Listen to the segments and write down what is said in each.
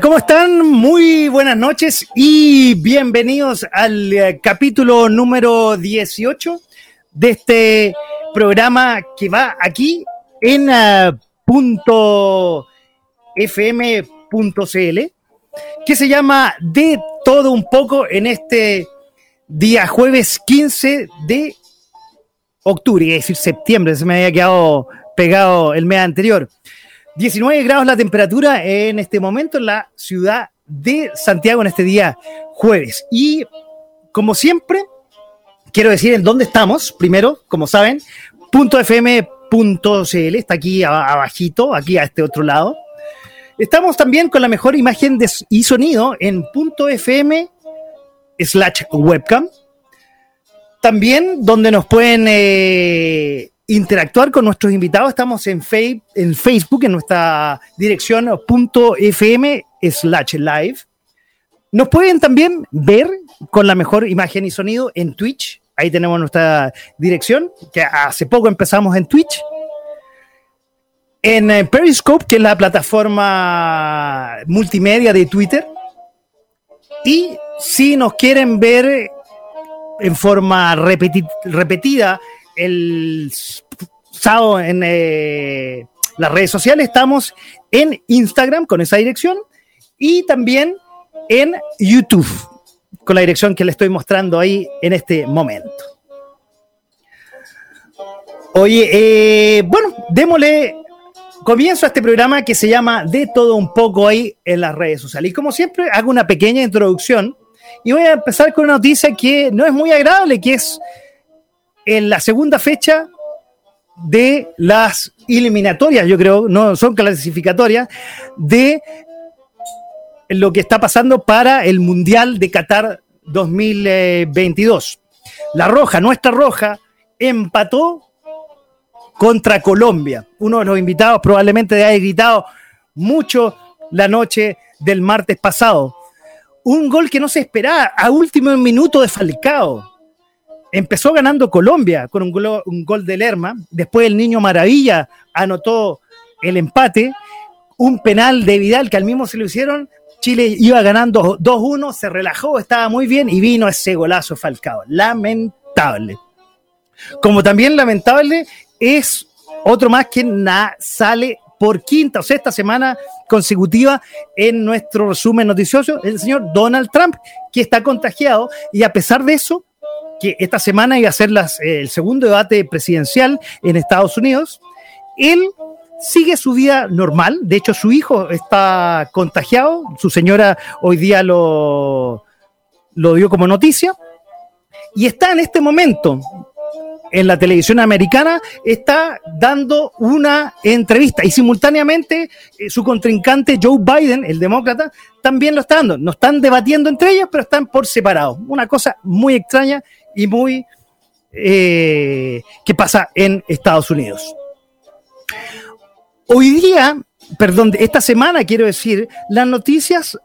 ¿Cómo están? Muy buenas noches y bienvenidos al eh, capítulo número 18 de este programa que va aquí en uh, punto fm.cl que se llama De todo un poco en este día jueves 15 de octubre, es decir, septiembre, se me había quedado pegado el mes anterior. 19 grados la temperatura en este momento en la ciudad de Santiago en este día jueves. Y como siempre, quiero decir en dónde estamos. Primero, como saben, .fm.cl está aquí abajito, aquí a este otro lado. Estamos también con la mejor imagen y sonido en .fm slash webcam. También donde nos pueden eh, interactuar con nuestros invitados, estamos en, en Facebook, en nuestra dirección .fm slash live. Nos pueden también ver con la mejor imagen y sonido en Twitch. Ahí tenemos nuestra dirección, que hace poco empezamos en Twitch. En eh, Periscope, que es la plataforma multimedia de Twitter. Y si nos quieren ver en forma repetida el sábado en eh, las redes sociales. Estamos en Instagram con esa dirección y también en YouTube con la dirección que le estoy mostrando ahí en este momento. Oye, eh, bueno, démosle comienzo a este programa que se llama De todo un poco ahí en las redes sociales. Y como siempre, hago una pequeña introducción y voy a empezar con una noticia que no es muy agradable, que es en la segunda fecha de las eliminatorias, yo creo, no son clasificatorias, de lo que está pasando para el Mundial de Qatar 2022. La Roja, nuestra Roja, empató contra Colombia. Uno de los invitados probablemente haya gritado mucho la noche del martes pasado. Un gol que no se esperaba a último minuto de Falcao Empezó ganando Colombia con un gol, un gol de Lerma. Después el Niño Maravilla anotó el empate. Un penal de Vidal que al mismo se lo hicieron. Chile iba ganando 2-1, se relajó, estaba muy bien y vino ese golazo Falcao. Lamentable. Como también lamentable es otro más que sale por quinta o sexta semana consecutiva en nuestro resumen noticioso, el señor Donald Trump, que está contagiado y a pesar de eso que esta semana iba a ser eh, el segundo debate presidencial en Estados Unidos. Él sigue su vida normal, de hecho su hijo está contagiado, su señora hoy día lo, lo dio como noticia, y está en este momento en la televisión americana, está dando una entrevista y simultáneamente eh, su contrincante Joe Biden, el demócrata, también lo está dando. No están debatiendo entre ellos, pero están por separado. Una cosa muy extraña y muy eh, que pasa en Estados Unidos. Hoy día, perdón, esta semana quiero decir, las noticias,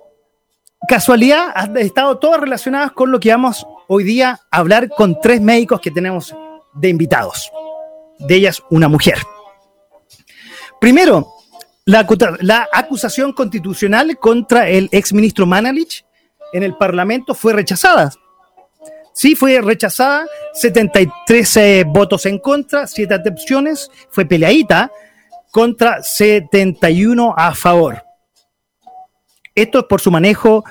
casualidad, han estado todas relacionadas con lo que vamos hoy día a hablar con tres médicos que tenemos de invitados. De ellas, una mujer. Primero, la, acusación constitucional contra el exministro Manalich en el Parlamento fue rechazada Sí, fue rechazada, 73 eh, votos en contra, 7 atenciones, fue peleadita contra 71 a favor. Esto es por su manejo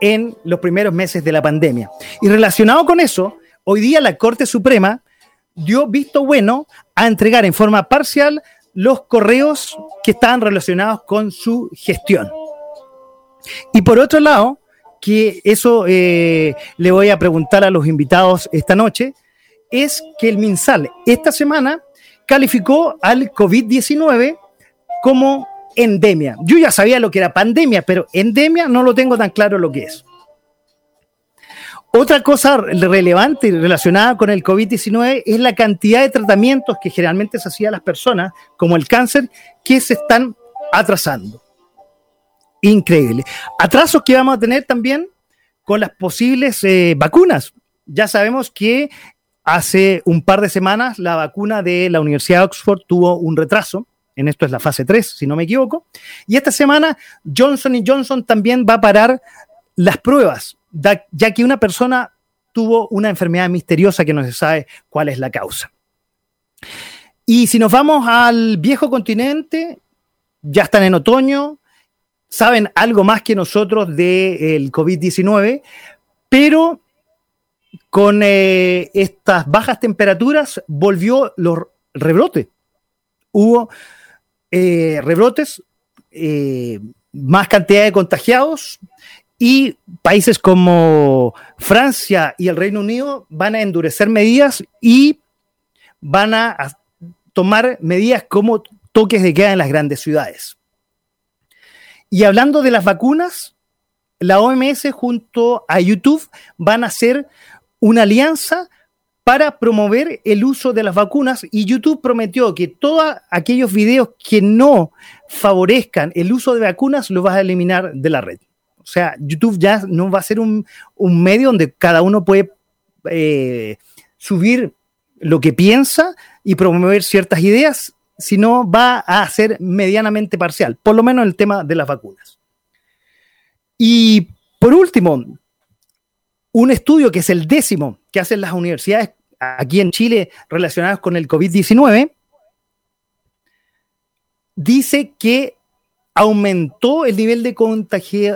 en los primeros meses de la pandemia. Y relacionado con eso, hoy día la Corte Suprema dio visto bueno a entregar en forma parcial los correos que estaban relacionados con su gestión. Y por otro lado, que eso eh, le voy a preguntar a los invitados esta noche, es que el MinSal esta semana calificó al COVID-19 como endemia. Yo ya sabía lo que era pandemia, pero endemia no lo tengo tan claro lo que es. Otra cosa relevante relacionada con el COVID-19 es la cantidad de tratamientos que generalmente se hacía a las personas, como el cáncer, que se están atrasando. Increíble. Atrasos que vamos a tener también con las posibles eh, vacunas. Ya sabemos que hace un par de semanas la vacuna de la Universidad de Oxford tuvo un retraso. En esto es la fase 3, si no me equivoco. Y esta semana Johnson Johnson también va a parar las pruebas ya que una persona tuvo una enfermedad misteriosa que no se sabe cuál es la causa. Y si nos vamos al viejo continente, ya están en otoño, saben algo más que nosotros del COVID-19, pero con eh, estas bajas temperaturas volvió los rebrotes. Hubo eh, rebrotes, eh, más cantidad de contagiados, y países como Francia y el Reino Unido van a endurecer medidas y van a, tomar medidas como toques de queda en las grandes ciudades. Y hablando de las vacunas, la OMS junto a YouTube van a hacer una alianza para promover el uso de las vacunas y YouTube prometió que todos aquellos videos que no favorezcan el uso de vacunas los va a eliminar de la red. O sea, YouTube ya no va a ser un, medio donde cada uno puede eh, subir lo que piensa y promover ciertas ideas, sino va a ser medianamente parcial, por lo menos en el tema de las vacunas. Y por último, un estudio que es el décimo que hacen las universidades aquí en Chile relacionados con el COVID-19, dice que aumentó el nivel de,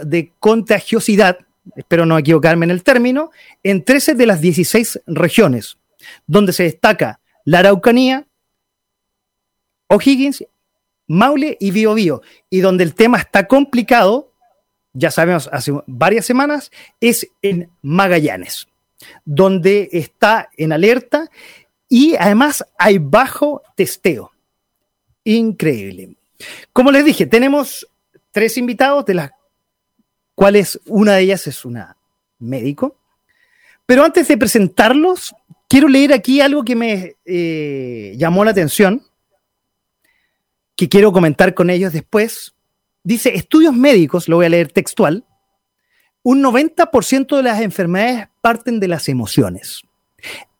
de contagiosidad, espero no equivocarme en el término, en 13 de las 16 regiones, donde se destaca la Araucanía, O'Higgins, Maule y Biobío, y donde el tema está complicado, ya sabemos hace varias semanas, es en Magallanes, donde está en alerta y además hay bajo testeo. Increíble. Como les dije, tenemos tres invitados, de las cuales una de ellas es una médico. Pero antes de presentarlos, quiero leer aquí algo que me eh, llamó la atención, que quiero comentar con ellos después. Dice, estudios médicos, lo voy a leer textual, un 90% de las enfermedades parten de las emociones.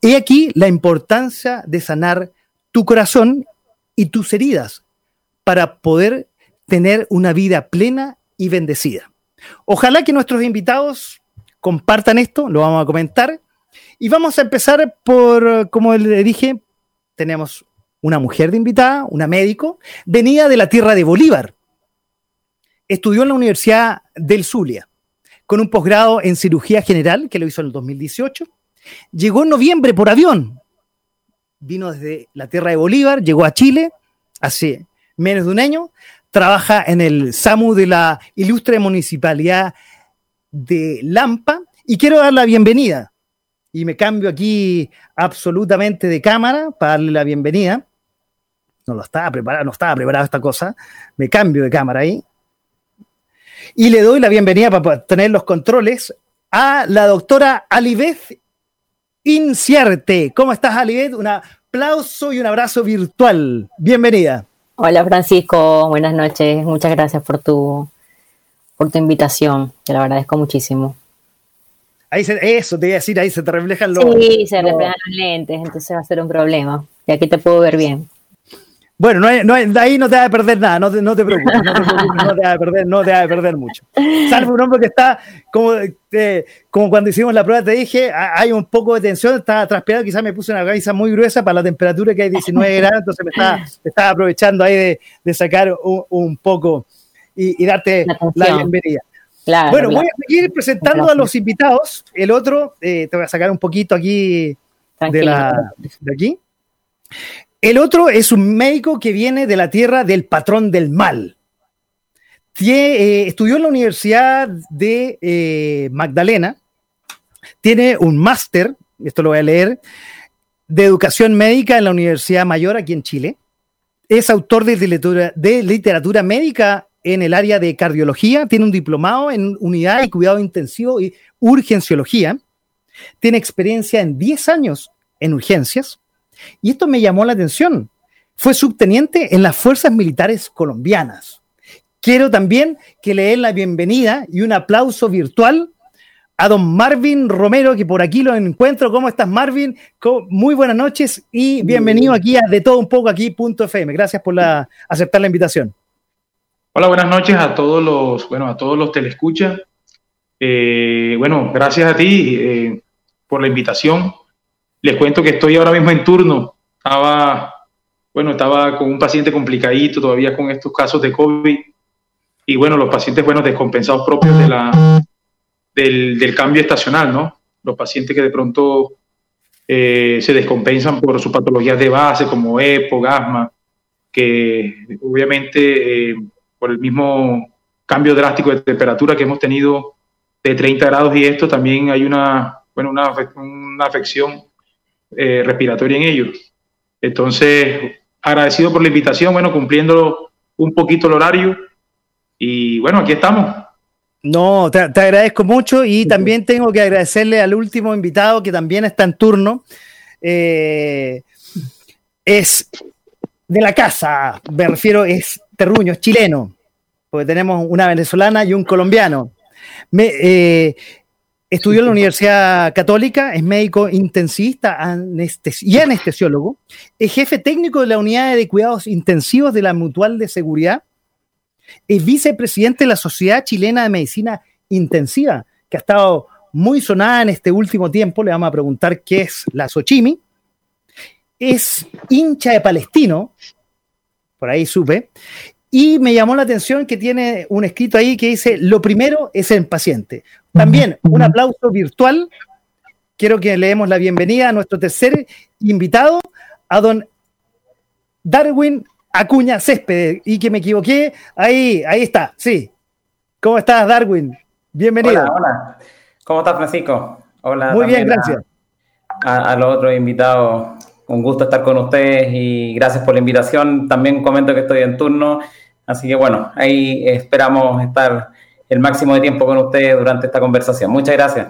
He aquí la importancia de sanar tu corazón y tus heridas para poder tener una vida plena y bendecida. Ojalá que nuestros invitados compartan esto, lo vamos a comentar. Y vamos a empezar por, como le dije, tenemos una mujer de invitada, una médico, venida de la tierra de Bolívar. Estudió en la Universidad del Zulia, con un posgrado en cirugía general, que lo hizo en el 2018. Llegó en noviembre por avión. Vino desde la tierra de Bolívar, llegó a Chile hace menos de un año, trabaja en el SAMU de la ilustre municipalidad de Lampa y quiero dar la bienvenida. Y me cambio aquí absolutamente de cámara para darle la bienvenida. No lo estaba preparado, no estaba preparada esta cosa. Me cambio de cámara ahí. Y le doy la bienvenida para tener los controles a la doctora Alibeth Inciarte. ¿Cómo estás, Alibeth? Un aplauso y un abrazo virtual. Bienvenida. Hola Francisco, buenas noches. Muchas gracias por tu, por tu invitación, te lo agradezco muchísimo. Ahí eso te iba a decir, ahí se te reflejan los. Sí, se reflejan los lentes, entonces va a ser un problema. Y aquí te puedo ver bien. Bueno, no, no, ahí no te vas a perder nada, no te, no te preocupes, no te preocupes, no te vas a perder, no te vas a perder mucho. Salvo un hombre que está, como, eh, como cuando hicimos la prueba te dije, hay un poco de tensión, estaba transpirado, quizás me puse una camisa muy gruesa para la temperatura que hay 19 grados, entonces me estaba, estaba aprovechando ahí de, de sacar un, un, poco y, y darte la, bienvenida. Claro, bueno, voy a seguir presentando a los invitados. El otro, eh, te voy a sacar un poquito aquí de, la, de aquí. El otro es un médico que viene de la tierra del patrón del mal. Eh, estudió en la Universidad de eh, Magdalena, tiene un máster, esto lo voy a leer, de educación médica en la Universidad Mayor aquí en Chile. es autor de literatura, de literatura médica en el área de cardiología, tiene un diplomado en unidad de cuidado intensivo y urgenciología, tiene experiencia en 10 años en urgencias, y esto me llamó la atención. Fue subteniente en las fuerzas militares colombianas. Quiero también que le den la bienvenida y un aplauso virtual a don Marvin Romero, que por aquí lo encuentro. ¿Cómo estás, Marvin? Muy buenas noches y bienvenido aquí a De Todo Un Poco aquí, FM. Gracias por aceptar la invitación. Hola, buenas noches a todos los, bueno, a todos los telescuchas. Eh, bueno, gracias a ti eh, por la invitación. Les cuento que estoy ahora mismo en turno. Estaba, bueno, estaba con un paciente complicadito todavía con estos casos de COVID. Y bueno, los pacientes, bueno, descompensados propios de la, del, cambio estacional, ¿no? Los pacientes que de pronto eh, se descompensan por sus patologías de base, como EPO, asma, que obviamente eh, por el mismo cambio drástico de temperatura que hemos tenido de 30 grados y esto, también hay una, bueno, una, una afección eh, respiratoria en ellos. Entonces, agradecido por la invitación, bueno, cumpliendo un poquito el horario y bueno, aquí estamos. No, te, agradezco mucho y también tengo que agradecerle al último invitado que también está en turno. Eh, es de la casa, me refiero, es terruño, es chileno, porque tenemos una venezolana y un colombiano. Me, eh, estudió en la Universidad Católica, es médico intensivista y anestesiólogo, es jefe técnico de la unidad de cuidados intensivos de la Mutual de Seguridad. Es vicepresidente de la Sociedad Chilena de Medicina Intensiva, que ha estado muy sonada en este último tiempo. Le vamos a preguntar qué es la Sochimi. Es hincha de Palestino, por ahí supe, y me llamó la atención que tiene un escrito ahí que dice, lo primero es el paciente. También un aplauso virtual. Quiero que le demos la bienvenida a nuestro tercer invitado, a don Darwin Acuña Césped y que me equivoqué. Ahí, ahí está, sí. ¿Cómo estás, Darwin? Bienvenido. Hola, hola. ¿Cómo estás, Francisco? Hola. Muy bien, gracias. A, los otros invitados, un gusto estar con ustedes y gracias por la invitación. También comento que estoy en turno, así que bueno, ahí esperamos estar el máximo de tiempo con ustedes durante esta conversación. Muchas gracias.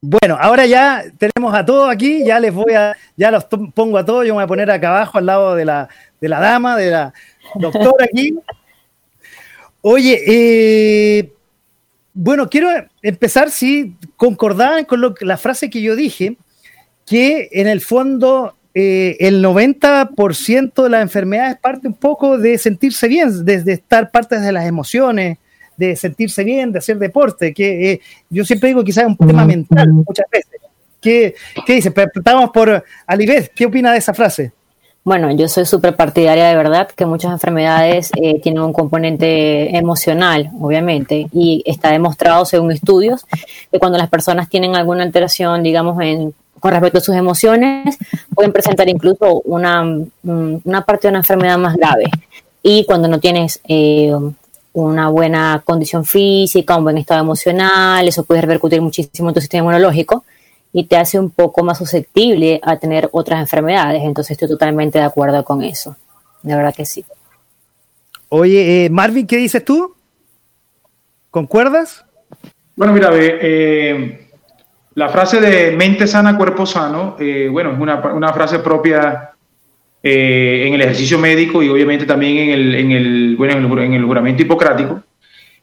Bueno, ahora ya tenemos a todos aquí, ya les voy a, ya los pongo a todos, yo me voy a poner acá abajo al lado de la, de la dama, de la doctora aquí. Oye, eh, bueno, quiero empezar, si concordaban con lo, la frase que yo dije, que en el fondo eh, el 90% de las enfermedades parte un poco de sentirse bien, desde estar parte de las emociones, de sentirse bien, de hacer deporte, que eh, yo siempre digo quizás es un tema mental muchas veces. ¿Qué, qué dice? Estamos por Alibeth, ¿qué opina de esa frase? Bueno, yo soy súper partidaria de verdad que muchas enfermedades eh, tienen un componente emocional, obviamente, y está demostrado según estudios que cuando las personas tienen alguna alteración, digamos, en, con respecto a sus emociones, pueden presentar incluso una, mm, una parte de una enfermedad más grave. Y cuando no tienes eh, una buena condición física, un buen estado emocional, eso puede repercutir muchísimo en tu sistema inmunológico y te hace un poco más susceptible a tener otras enfermedades. Entonces estoy totalmente de acuerdo con eso. De verdad que sí. Oye, eh, Marvin, ¿qué dices tú? ¿Concuerdas? Bueno, mira, eh, la frase de mente sana, cuerpo sano, eh, bueno, es una, frase propia en el ejercicio médico y obviamente también en el, en bueno, en el juramento hipocrático.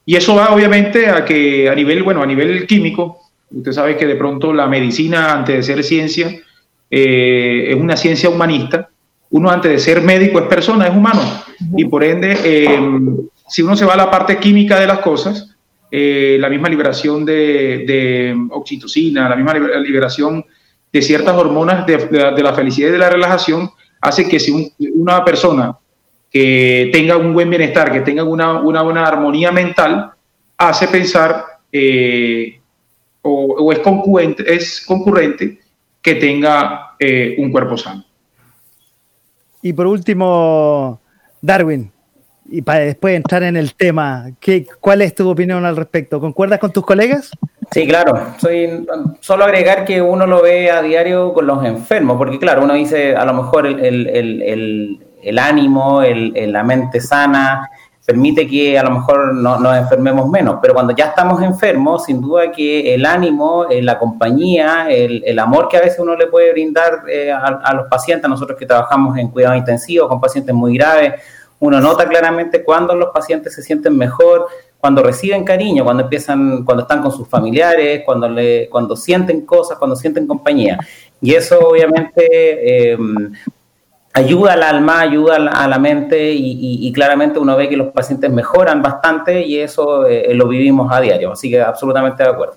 Y eso va obviamente a que a nivel, bueno, a nivel químico, Usted sabe que de pronto la medicina, antes de ser ciencia, eh, es una ciencia humanista. Uno antes de ser médico es persona, es humano. Y por ende, eh, si uno se va a la parte química de las cosas, eh, la misma liberación de, oxitocina, la misma liberación de ciertas hormonas de, la felicidad y de la relajación, hace que si una persona que tenga un buen bienestar, que tenga una, buena armonía mental, hace pensar o, es, concurrente, es concurrente que tenga eh, un cuerpo sano. Y por último, Darwin, y para después entrar en el tema, ¿qué, ¿cuál es tu opinión al respecto? ¿Concuerdas con tus colegas? Sí, claro. Soy, solo agregar que uno lo ve a diario con los enfermos, porque claro, uno dice, a lo mejor el, el, ánimo, el, la mente sana, permite que a lo mejor no, nos enfermemos menos, pero cuando ya estamos enfermos, sin duda que el ánimo, eh, la compañía, el, amor que a veces uno le puede brindar eh, a, los pacientes, nosotros que trabajamos en cuidado intensivo con pacientes muy graves, uno nota claramente cuando los pacientes se sienten mejor, cuando reciben cariño, cuando empiezan, cuando están con sus familiares, cuando le, cuando sienten cosas, cuando sienten compañía. Y eso obviamente eh, ayuda al alma, ayuda a la mente y, claramente uno ve que los pacientes mejoran bastante y eso eh, lo vivimos a diario. Así que absolutamente de acuerdo.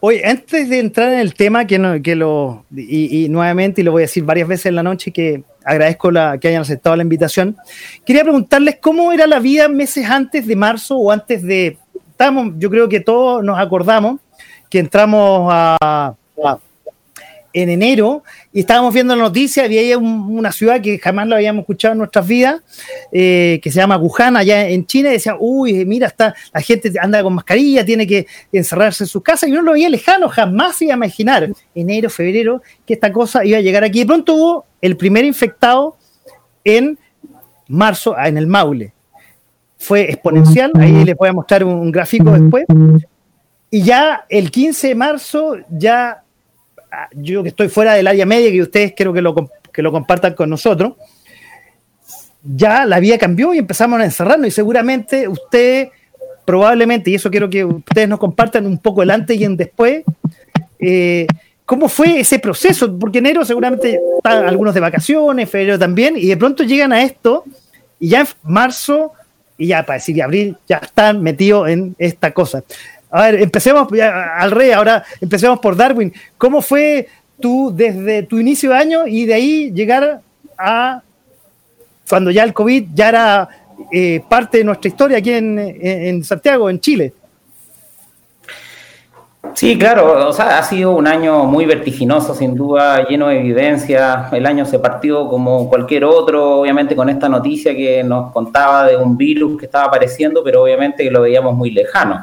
Oye, antes de entrar en el tema, que, no, que lo, y, nuevamente, y lo voy a decir varias veces en la noche, que agradezco la, que hayan aceptado la invitación, quería preguntarles cómo era la vida meses antes de marzo o antes de, estamos, yo creo que todos nos acordamos que entramos a en enero y estábamos viendo la noticia, había una ciudad que jamás lo habíamos escuchado en nuestras vidas, eh, que se llama Wuhan, allá en China, y decía, uy, mira, está, la gente anda con mascarilla, tiene que encerrarse en sus casas, y uno lo veía lejano, jamás se iba a imaginar, enero, febrero, que esta cosa iba a llegar aquí. De pronto hubo el primer infectado en marzo, en el Maule. Fue exponencial, ahí les voy a mostrar un gráfico después. Y ya el 15 de marzo ya yo que estoy fuera del área media, que ustedes quiero que lo, que lo compartan con nosotros, ya la vida cambió y empezamos a encerrarnos y seguramente usted probablemente, y eso quiero que ustedes nos compartan un poco el antes y el después, eh, ¿cómo fue ese proceso? Porque enero seguramente están algunos de vacaciones, febrero también, y de pronto llegan a esto y ya en marzo y ya para decir abril ya están metidos en esta cosa. A ver, empecemos al rey, ahora empecemos por Darwin. ¿Cómo fue tú desde tu inicio de año y de ahí llegar a cuando ya el COVID ya era eh, parte de nuestra historia aquí en, Santiago, en Chile? Sí, claro, o sea, ha sido un año muy vertiginoso, sin duda, lleno de evidencia. El año se partió como cualquier otro, obviamente con esta noticia que nos contaba de un virus que estaba apareciendo, pero obviamente lo veíamos muy lejano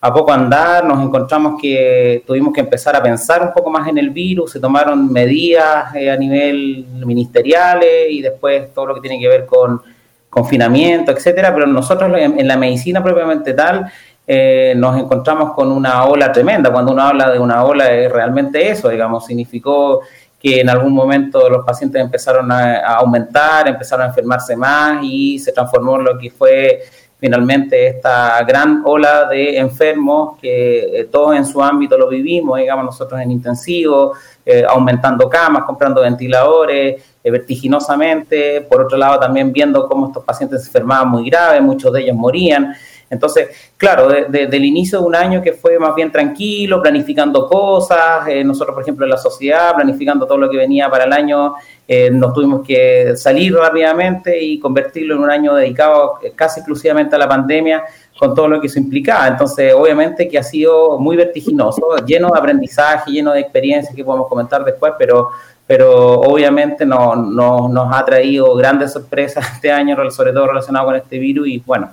a poco andar nos encontramos que tuvimos que empezar a pensar un poco más en el virus, se tomaron medidas eh, a nivel ministeriales y después todo lo que tiene que ver con confinamiento, etcétera, pero nosotros en, la medicina propiamente tal eh, nos encontramos con una ola tremenda. Cuando uno habla de una ola es realmente eso, digamos, significó que en algún momento los pacientes empezaron a aumentar, empezaron a enfermarse más y se transformó en lo que fue finalmente esta gran ola de enfermos que eh, todos en su ámbito lo vivimos, digamos nosotros en intensivo, eh, aumentando camas, comprando ventiladores eh, vertiginosamente, por otro lado también viendo cómo estos pacientes se enfermaban muy graves, muchos de ellos morían. Entonces, claro, desde el inicio de un año que fue más bien tranquilo, planificando cosas, nosotros, por ejemplo, en la sociedad, planificando todo lo que venía para el año eh, nos tuvimos que salir rápidamente y convertirlo en un año dedicado casi exclusivamente a la pandemia con todo lo que eso implicaba. Entonces, obviamente que ha sido muy vertiginoso, lleno de aprendizaje, lleno de experiencias que podemos comentar después, pero, pero obviamente no, nos ha traído grandes sorpresas este año, sobre todo relacionado con este virus, y bueno,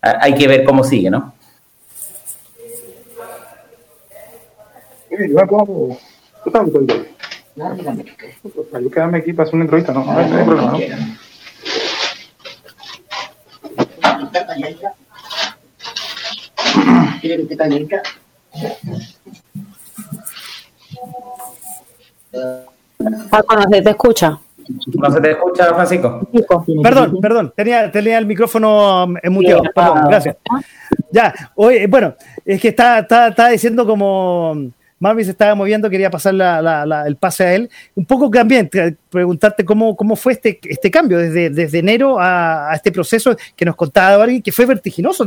hay que ver cómo sigue, ¿no? No, dígame. Yo quedarme aquí para hacer una entrevista, no, no hay problema, ¿no? ¿Quiere que te? Paco, no se te escucha. ¿No se te escucha, Francisco? Perdón, perdón, tenía, tenía el micrófono muteado. Perdón, gracias. Ya, oye, bueno, es que está, está, está diciendo como Marvin se estaba moviendo, quería pasar el pase a él. Un poco también, preguntarte cómo, cómo fue este, este cambio desde, desde enero a, este proceso que nos contaba Darwin, que fue vertiginoso.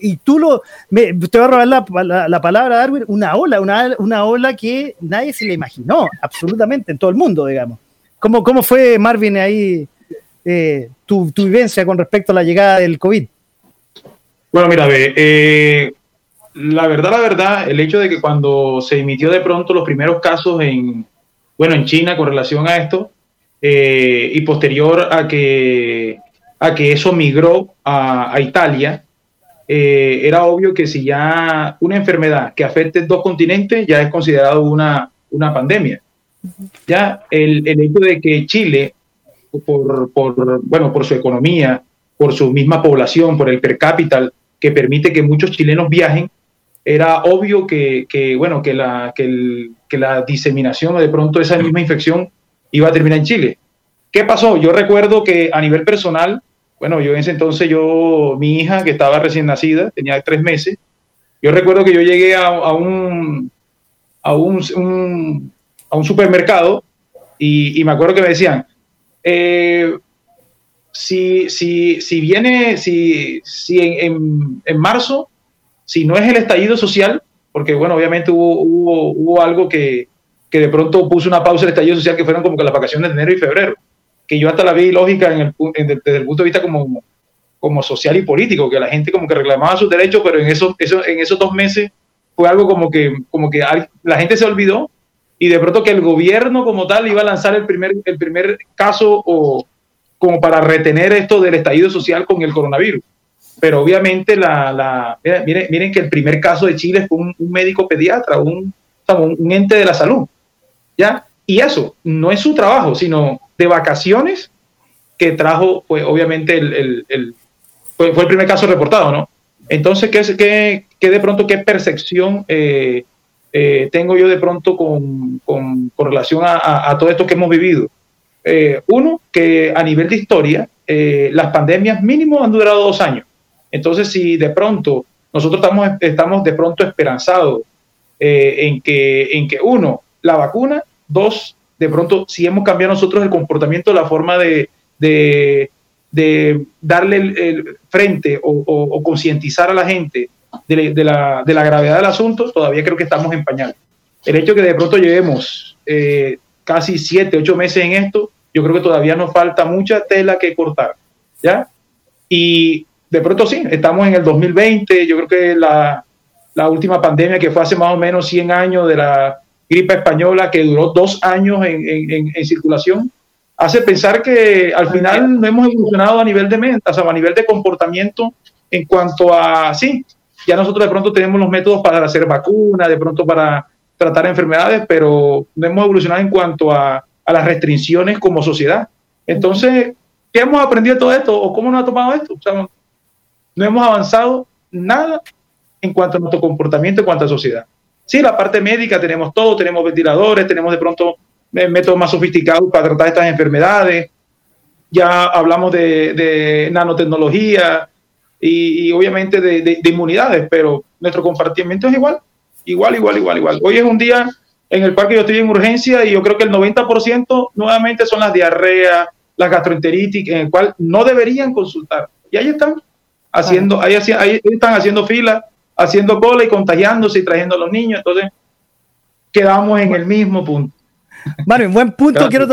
y tú lo, me, te voy a robar la, palabra, Darwin, una ola, una, una, ola que nadie se le imaginó, absolutamente, en todo el mundo, digamos. ¿Cómo, cómo fue, Marvin, ahí eh, tu, tu, vivencia con respecto a la llegada del COVID? Bueno, mira, ve, eh, la verdad, la verdad, el hecho de que cuando se emitió de pronto los primeros casos en, bueno, en China con relación a esto, eh, y posterior a que, a que eso migró a, Italia, eh, era obvio que si ya una enfermedad que afecte dos continentes ya es considerado una, una pandemia. Ya el, el hecho de que Chile por, por, bueno, por su economía, por su misma población, por el per cápita que permite que muchos chilenos viajen, era obvio que, que bueno, que la, que, el, que la diseminación o de pronto esa misma infección iba a terminar en Chile. ¿Qué pasó? Yo recuerdo que a nivel personal, bueno, yo en ese entonces, yo, mi hija que estaba recién nacida, tenía tres meses, yo recuerdo que yo llegué a, un, a un, a un supermercado y, me acuerdo que me decían, eh, si, si, si, viene, si, si en, en, marzo, si no es el estallido social, porque bueno, obviamente hubo, hubo, algo que, que, de pronto puso una pausa el estallido social, que fueron como que las vacaciones de enero y febrero, que yo hasta la vi lógica en el, desde el punto de vista como, como social y político, que la gente como que reclamaba sus derechos, pero en esos, eso, en esos dos meses fue algo como que, como que la gente se olvidó y de pronto que el gobierno como tal iba a lanzar el primer, el primer caso o como para retener esto del estallido social con el coronavirus. Pero obviamente la, la miren, miren, que el primer caso de Chile fue un, médico pediatra, un, un, ente de la salud. ¿ya? Y eso no es su trabajo, sino de vacaciones que trajo, pues obviamente el, fue, fue, el primer caso reportado, ¿no? Entonces, ¿qué, qué, qué de pronto, qué percepción eh, eh, tengo yo de pronto con, con, con relación a, a, todo esto que hemos vivido? Eh, uno, que a nivel de historia, eh, las pandemias mínimo han durado dos años. Entonces, si de pronto nosotros estamos, estamos de pronto esperanzados eh, en, que, en que, uno, la vacuna, dos, de pronto, si hemos cambiado nosotros el comportamiento, la forma de, de, de darle el, frente o, concientizar a la gente de, de, la, de, la, gravedad del asunto, todavía creo que estamos en. El hecho que de pronto llevemos eh, casi siete, ocho meses en esto, yo creo que todavía nos falta mucha tela que cortar, ¿ya? Y de pronto sí, estamos en el 2020, yo creo que la, última pandemia que fue hace más o menos 100 años de la gripe española, que duró dos años en, circulación, hace pensar que al final no hemos evolucionado a nivel de mente, o sea, a nivel de comportamiento en cuanto a, sí, ya nosotros de pronto tenemos los métodos para hacer vacunas, de pronto para tratar enfermedades, pero no hemos evolucionado en cuanto a, a las restricciones como sociedad. Entonces, ¿qué hemos aprendido de todo esto o cómo nos ha tomado esto? O sea, no hemos avanzado nada en cuanto a nuestro comportamiento en cuanto a sociedad. Sí, la parte médica tenemos todo, tenemos ventiladores, tenemos de pronto métodos más sofisticados para tratar estas enfermedades. Ya hablamos de, de nanotecnología y, obviamente de, inmunidades, pero nuestro comportamiento es igual, igual, igual, igual, igual. Hoy es un día en el parque yo estoy en urgencia y yo creo que el 90% nuevamente son las diarreas, las gastroenteritis, en el cual no deberían consultar. Y ahí están, haciendo, ahí, ahí están haciendo fila, haciendo cola y contagiándose y trayendo a los niños. Entonces, quedamos en el mismo punto. Bueno, en buen punto quiero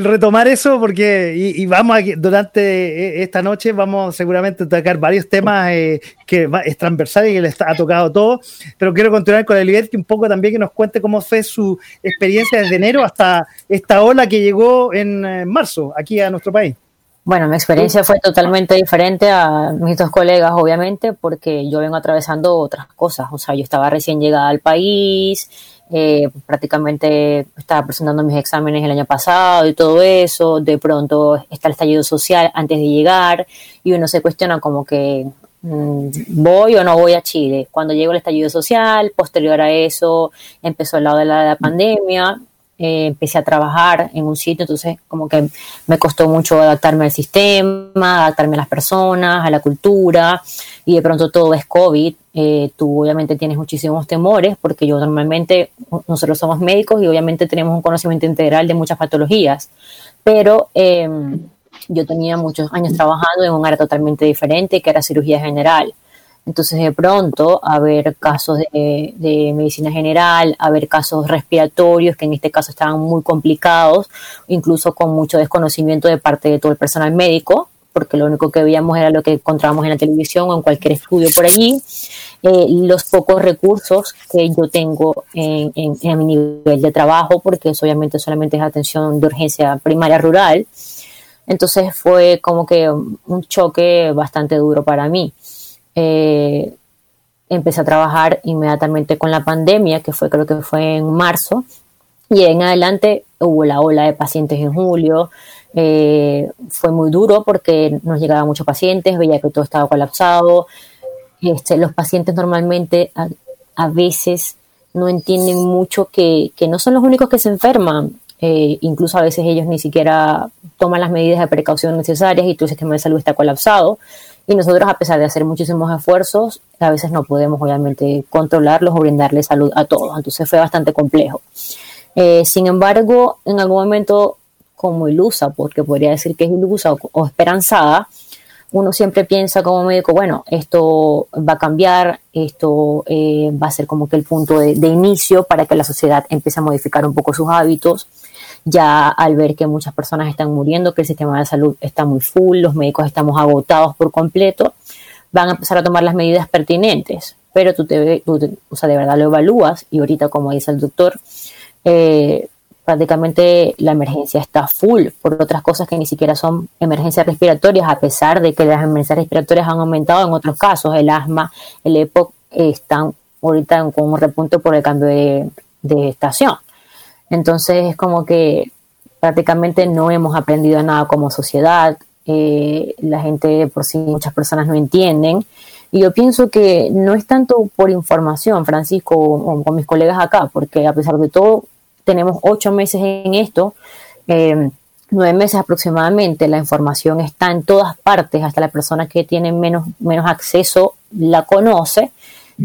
retomar eso porque y, y, vamos a, durante esta noche vamos seguramente a tocar varios temas eh, que es transversal y que les ha tocado todo, pero quiero continuar con el que un poco también que nos cuente cómo fue su experiencia desde enero hasta esta ola que llegó en, en marzo aquí a nuestro país. Bueno, mi experiencia fue totalmente diferente a mis dos colegas, obviamente, porque yo vengo atravesando otras cosas. O sea, yo estaba recién llegada al país, eh, prácticamente estaba presentando mis exámenes el año pasado y todo eso, de pronto está el estallido social antes de llegar y uno se cuestiona como que mmm, voy o no voy a Chile. Cuando llegó el estallido social, posterior a eso empezó el lado de la, de la pandemia, eh, empecé a trabajar en un sitio, entonces como que me costó mucho adaptarme al sistema, adaptarme a las personas, a la cultura, y de pronto todo es COVID. Eh, tú obviamente tienes muchísimos temores, porque yo normalmente, nosotros somos médicos y obviamente tenemos un conocimiento integral de muchas patologías, pero eh, yo tenía muchos años trabajando en un área totalmente diferente, que era cirugía general. Entonces, de pronto, haber casos de, medicina general, haber casos respiratorios, que en este caso estaban muy complicados, incluso con mucho desconocimiento de parte de todo el personal médico, porque lo único que veíamos era lo que encontrábamos en la televisión o en cualquier estudio por allí. Eh, los pocos recursos que yo tengo en, en, en, mi nivel de trabajo, porque eso obviamente solamente es atención de urgencia primaria rural. Entonces fue como que un choque bastante duro para mí eh, empecé a trabajar inmediatamente con la pandemia, que fue creo que fue en marzo, Y en adelante hubo la ola de pacientes en julio. Eh, fue muy duro porque nos llegaban muchos pacientes, veía que todo estaba colapsado. Este, los pacientes normalmente a, veces no entienden mucho que, no son los únicos que se enferman. Eh, incluso a veces ellos ni siquiera toman las medidas de precaución necesarias y tu sistema de salud está colapsado. Y nosotros, a pesar de hacer muchísimos esfuerzos, a veces no podemos obviamente controlarlos o brindarle salud a todos. Entonces fue bastante complejo. Eh, sin embargo, en algún momento, como ilusa, porque podría decir que es ilusa o, esperanzada, uno siempre piensa como médico, bueno, esto va a cambiar, esto eh, va a ser como que el punto de, inicio para que la sociedad empiece a modificar un poco sus hábitos. Ya al ver que muchas personas están muriendo, que el sistema de salud está muy full, los médicos estamos agotados por completo, van a empezar a tomar las medidas pertinentes. Pero tú, te, tú o sea, de verdad lo evalúas y ahorita, como dice el doctor, eh, prácticamente la emergencia está full por otras cosas que ni siquiera son emergencias respiratorias, a pesar de que las emergencias respiratorias han aumentado en otros casos, el asma, el EPOC están ahorita con un repunte por el cambio de, estación. Entonces es como que prácticamente no hemos aprendido nada como sociedad, eh, la gente por sí, muchas personas no entienden. Y yo pienso que no es tanto por información, Francisco, o con mis colegas acá, porque a pesar de todo, tenemos ocho meses en esto, eh, nueve meses aproximadamente, la información está en todas partes, hasta la persona que tiene menos, menos acceso la conoce.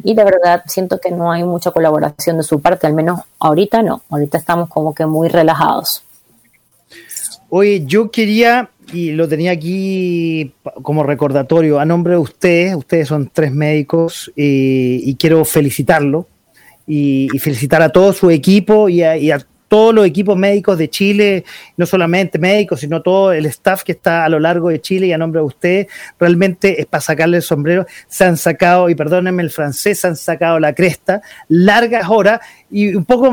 Y de verdad siento que no hay mucha colaboración de su parte, al menos ahorita no, ahorita estamos como que muy relajados. Oye, yo quería y lo tenía aquí como recordatorio a nombre de ustedes. Ustedes son tres médicos y, quiero felicitarlo y, felicitar a todo su equipo y a, todos los equipos médicos de Chile, no solamente médicos, sino todo el staff que está a lo largo de Chile y a nombre de ustedes, realmente es para sacarle el sombrero. Se han sacado, y perdónenme el francés, se han sacado la cresta, largas horas, y un poco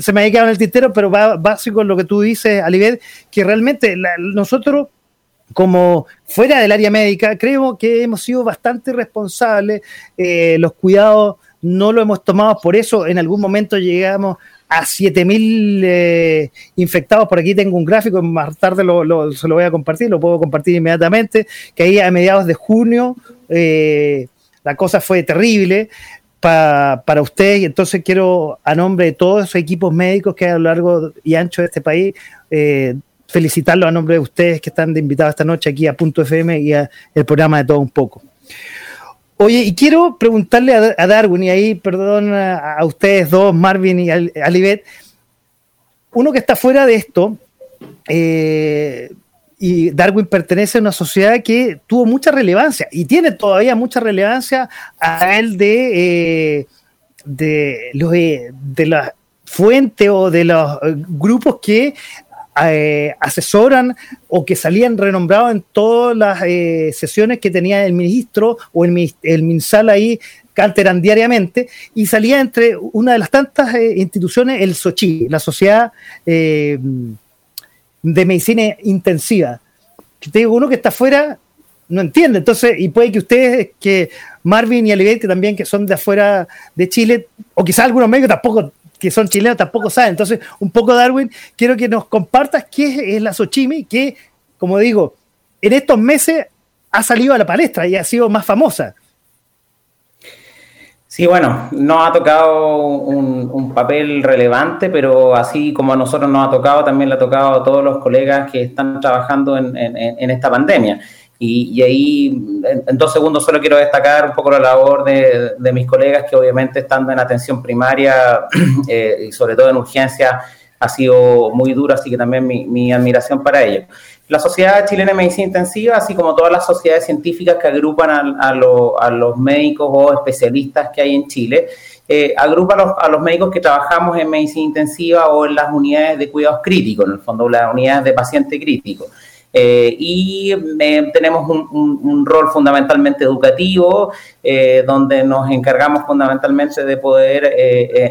se me ha quedado en el tintero, pero va básico lo que tú dices, Alibet, que realmente nosotros como fuera del área médica, creo que hemos sido bastante responsables, eh, los cuidados no lo hemos tomado, por eso en algún momento llegamos a 7.000 eh, infectados. Por aquí tengo un gráfico, más tarde lo, se lo voy a compartir, lo puedo compartir inmediatamente, que ahí a mediados de junio eh, la cosa fue terrible para ustedes y entonces quiero, a nombre de todos esos equipos médicos que hay a lo largo y ancho de este país, eh, felicitarlos a nombre de ustedes que están de invitados esta noche aquí a Punto FM y a el programa de todo un poco. Oye, y quiero preguntarle a, Darwin, y ahí, perdón, a, ustedes dos, Marvin y Alibet, uno que está fuera de esto, eh, y Darwin pertenece a una sociedad que tuvo mucha relevancia y tiene todavía mucha relevancia a él de, eh, de, los, eh, de la fuente o de los grupos que eh, asesoran o que salían renombrados en todas las eh, sesiones que tenía el ministro o el, MinSal ahí canteran diariamente y salía entre una de las tantas eh, instituciones el SOCHI, la Sociedad de Medicina Intensiva. Te digo, uno que está afuera no entiende, entonces, y puede que ustedes, que Marvin y que también que son de afuera de Chile, o quizás algunos médicos tampoco que son chilenos tampoco saben. Entonces, un poco, Darwin, quiero que nos compartas qué es la Xochimi, que, como digo, en estos meses ha salido a la palestra y ha sido más famosa. Sí, bueno, nos ha tocado un, papel relevante, pero así como a nosotros nos ha tocado, también le ha tocado a todos los colegas que están trabajando en, en esta pandemia. Y, ahí, en, dos segundos, solo quiero destacar un poco la labor de, de mis colegas que obviamente estando en atención primaria eh, y sobre todo en urgencia ha sido muy duro, así que también mi, mi, admiración para ellos. La Sociedad Chilena de Medicina Intensiva, así como todas las sociedades científicas que agrupan a, a, los médicos o especialistas que hay en Chile, eh, agrupa a los, a los, médicos que trabajamos en medicina intensiva o en las unidades de cuidados críticos, en el fondo las unidades de paciente crítico. Eh, y eh, tenemos un, rol fundamentalmente educativo, eh, donde nos encargamos fundamentalmente de poder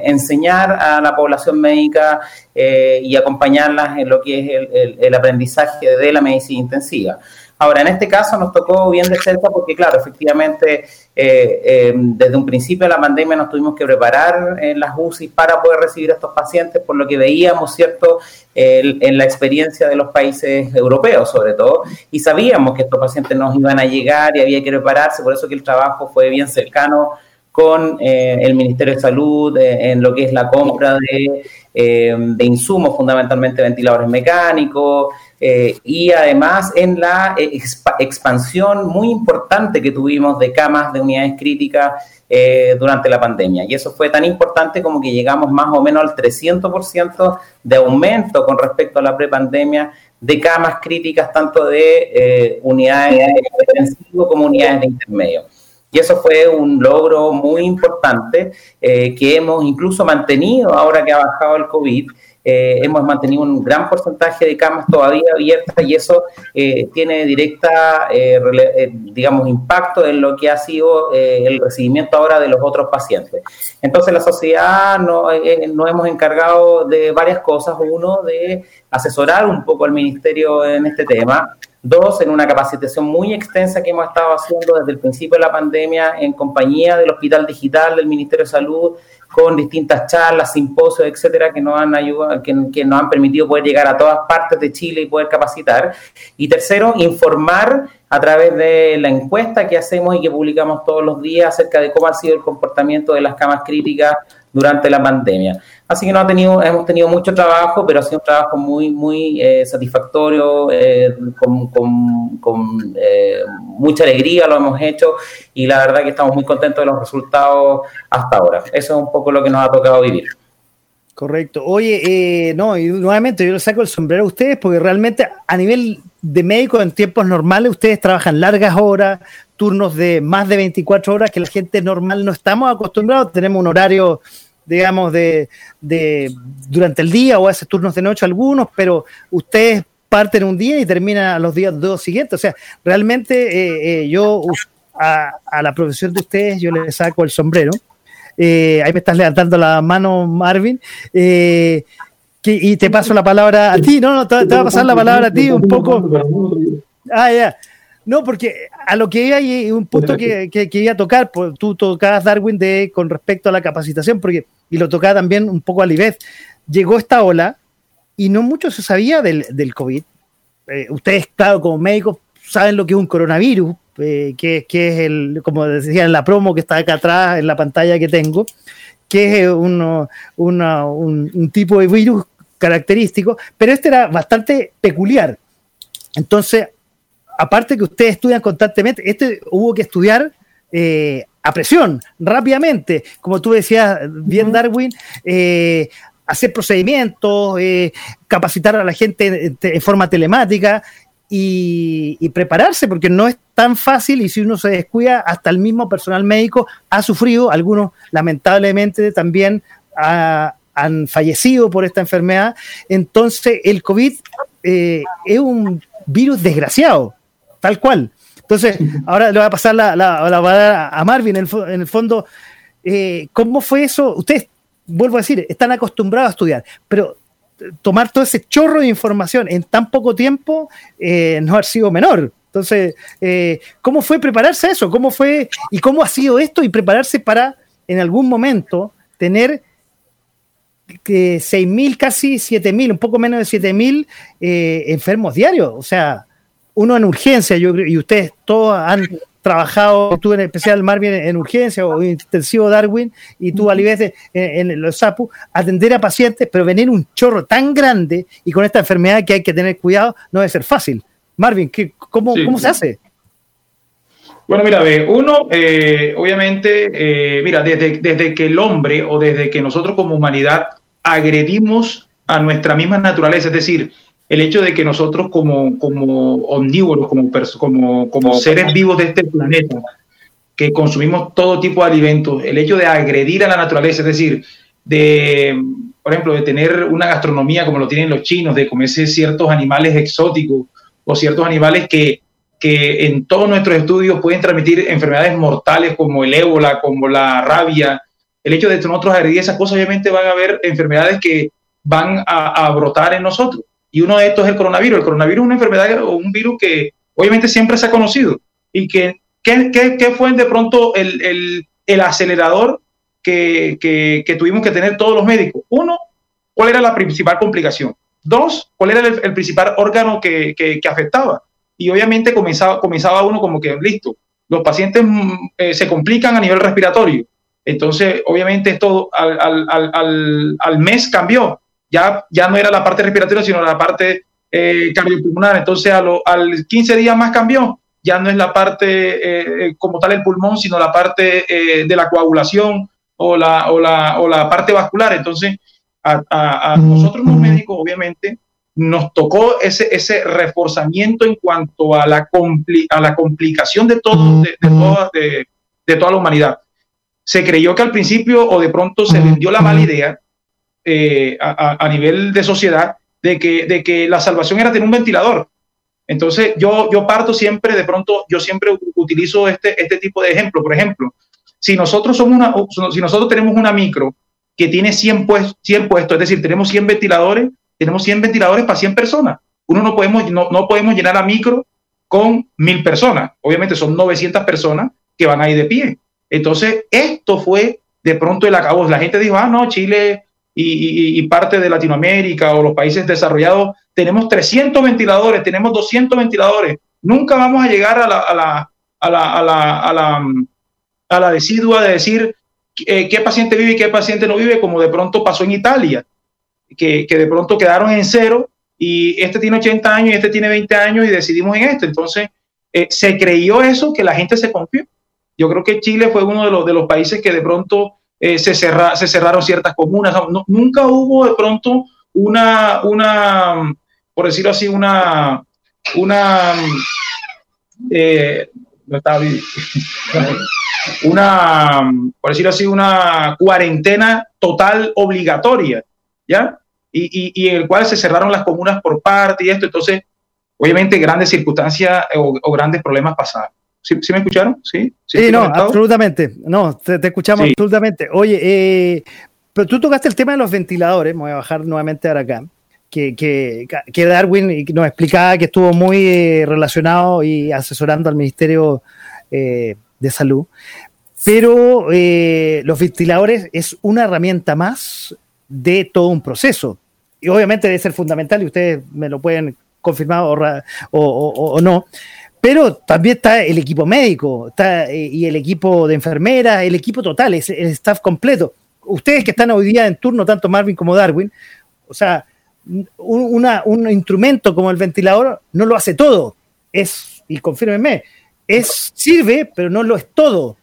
enseñar a la población médica y acompañarlas en lo que es el, aprendizaje de la medicina intensiva. Ahora, en este caso nos tocó bien de cerca porque, claro, efectivamente, eh, eh, desde un principio de la pandemia nos tuvimos que preparar en las UCI para poder recibir a estos pacientes, por lo que veíamos, ¿cierto?, en la experiencia de los países europeos, sobre todo, y sabíamos que estos pacientes nos iban a llegar y había que prepararse, por eso que el trabajo fue bien cercano con eh, el Ministerio de Salud en lo que es la compra de, de insumos, fundamentalmente ventiladores mecánicos, eh, y además en la eh, expansión muy importante que tuvimos de camas de unidades críticas eh, durante la pandemia. Y eso fue tan importante como que llegamos más o menos al 300% de aumento con respecto a la prepandemia de camas críticas, tanto de unidades de como unidades de intermedio. Y eso fue un logro muy importante que hemos incluso mantenido ahora que ha bajado el COVID eh, hemos mantenido un gran porcentaje de camas todavía abiertas y eso eh, tiene directa, eh, digamos, impacto en lo que ha sido el recibimiento ahora de los otros pacientes. Entonces, la sociedad nos no hemos encargado de varias cosas. Uno, de asesorar un poco al ministerio en este tema. Dos, en una capacitación muy extensa que hemos estado haciendo desde el principio de la pandemia en compañía del Hospital Digital del Ministerio de Salud con distintas charlas, simposios, etcétera, que nos han ayudado, que, nos han permitido poder llegar a todas partes de Chile y poder capacitar. Y tercero, informar a través de la encuesta que hacemos y que publicamos todos los días acerca de cómo ha sido el comportamiento de las camas críticas durante la pandemia. Así que no ha tenido, hemos tenido mucho trabajo, pero ha sido un trabajo muy, muy eh, satisfactorio, eh, con, eh, mucha alegría lo hemos hecho y la verdad que estamos muy contentos de los resultados hasta ahora. Eso es un poco lo que nos ha tocado vivir. Correcto. Oye, no, y nuevamente yo le saco el sombrero a ustedes porque realmente a nivel de médico en tiempos normales ustedes trabajan largas horas, turnos de más de 24 horas que la gente normal no estamos acostumbrados, tenemos un horario digamos, de, durante el día o hace turnos de noche algunos, pero ustedes parten un día y terminan los días dos siguientes. O sea, realmente eh, eh, yo a, la profesión de ustedes yo les saco el sombrero. Eh, ahí me estás levantando la mano, Marvin. y te paso la palabra a ti. No, no, te, te, va a pasar la palabra a ti un poco. Ah, ya. No, porque a lo que hay un punto que, que, que, iba a tocar, pues, tú tocabas Darwin de, con respecto a la capacitación, porque, y lo tocaba también un poco a Libet, llegó esta ola y no mucho se sabía del, del COVID. Eh, ustedes, claro, como médicos, saben lo que es un coronavirus, eh, que, que, es el, como decía en la promo que está acá atrás, en la pantalla que tengo, que es uno, una, un, un tipo de virus característico, pero este era bastante peculiar. Entonces, aparte que ustedes estudian constantemente, este hubo que estudiar eh, a presión, rápidamente, como tú decías bien, Darwin, eh, hacer procedimientos, eh, capacitar a la gente en, forma telemática y, y, prepararse, porque no es tan fácil y si uno se descuida, hasta el mismo personal médico ha sufrido, algunos lamentablemente también ha, han fallecido por esta enfermedad. Entonces, el COVID es un virus desgraciado tal cual. Entonces, ahora le voy a pasar la, la, a Marvin, en el, fondo, eh, ¿cómo fue eso? Ustedes, vuelvo a decir, están acostumbrados a estudiar, pero tomar todo ese chorro de información en tan poco tiempo eh, no ha sido menor. Entonces, eh, ¿cómo fue prepararse a eso? ¿Cómo fue y cómo ha sido esto y prepararse para en algún momento tener que 6.000, casi 7.000, un poco menos de 7.000 enfermos diarios? O sea, uno en urgencia, yo y ustedes todos han trabajado, tú en especial Marvin en urgencia o intensivo Darwin y tú Alibes en, en, los SAPU, atender a pacientes, pero venir un chorro tan grande y con esta enfermedad que hay que tener cuidado no debe ser fácil. Marvin, ¿qué, cómo, ¿cómo se hace? Bueno, mira, ve, uno, eh, obviamente, eh, mira, desde, desde que el hombre o desde que nosotros como humanidad agredimos a nuestra misma naturaleza, es decir, el hecho de que nosotros como, como omnívoros, como, como, como seres vivos de este planeta, que consumimos todo tipo de alimentos, el hecho de agredir a la naturaleza, es decir, de, por ejemplo, de tener una gastronomía como lo tienen los chinos, de comerse ciertos animales exóticos o ciertos animales que, que en todos nuestros estudios pueden transmitir enfermedades mortales como el ébola, como la rabia. El hecho de que nosotros agredir esas cosas, obviamente van a haber enfermedades que van a, a brotar en nosotros. Y uno de estos es el coronavirus. El coronavirus es una enfermedad o un virus que, obviamente siempre se ha conocido. ¿Y que, qué, fue de pronto el, acelerador que, que, tuvimos que tener todos los médicos? Uno, ¿cuál era la principal complicación? Dos, ¿cuál era el, principal órgano que, que, afectaba? Y obviamente comenzaba, comenzaba uno como que, listo, los pacientes mm, eh, se complican a nivel respiratorio. Entonces, obviamente esto al, al, al, al, mes cambió. Ya, ya no era la parte respiratoria, sino la parte eh, cardiopulmonar. Entonces, al 15 días más cambió. Ya no es la parte eh, como tal el pulmón, sino la parte de la coagulación o la, o la, o la parte vascular. Entonces, a, a, nosotros los médicos, obviamente, nos tocó ese, ese reforzamiento en cuanto a la, a la complicación de, todo, de, toda, de, toda la humanidad. Se creyó que al principio o de pronto se vendió la mala idea eh, a, nivel de sociedad de que, de que la salvación era tener un ventilador. Entonces yo, yo parto siempre, de pronto, yo siempre utilizo este, este tipo de ejemplo. Por ejemplo, si nosotros, somos una, si nosotros tenemos una micro que tiene 100, pues, 100 puestos, es decir, tenemos 100 ventiladores, tenemos 100 ventiladores para 100 personas. Uno no podemos, no, no podemos llenar a micro con mil personas. Obviamente son 900 personas que van ahí de pie. Entonces, esto fue de pronto el acabo. La gente dijo, ah, no, Chile y, y, parte de Latinoamérica o los países desarrollados, tenemos 300 ventiladores, tenemos 200 ventiladores. Nunca vamos a llegar a la, a la, a la, a la, a la, a la decidua de decir eh, qué paciente vive y qué paciente no vive, como de pronto pasó en Italia que, de pronto quedaron en cero y este tiene 80 años y este tiene 20 años y decidimos en esto. Entonces, eh, se creyó eso, que la gente se confió. Yo creo que Chile fue uno de los, de los países que de pronto eh, se, cerra, se cerraron ciertas comunas. nunca hubo de pronto una, una, por decirlo así, una, una, eh, no estaba una, por decirlo así, una cuarentena total obligatoria, ¿ya? y, en el cual se cerraron las comunas por parte y esto. Entonces, obviamente, grandes circunstancias o, grandes problemas pasaron. ¿Sí, me escucharon? Sí, sí, no, absolutamente. No, te, escuchamos absolutamente. Oye, eh, pero tú tocaste el tema de los ventiladores. Me voy a bajar nuevamente ahora acá. Que, que, que, Darwin nos explicaba que estuvo muy eh, relacionado y asesorando al Ministerio eh, de Salud. Pero los ventiladores es una herramienta más de todo un proceso y obviamente debe ser fundamental y ustedes me lo pueden confirmar o, no, pero también está el equipo médico está, eh, y el equipo de enfermeras, el equipo total, el staff completo. Ustedes que están hoy día en turno, tanto Marvin como Darwin, o sea, un, instrumento como el ventilador no lo hace todo, es, y confírmenme, es, sirve, pero no lo es todo.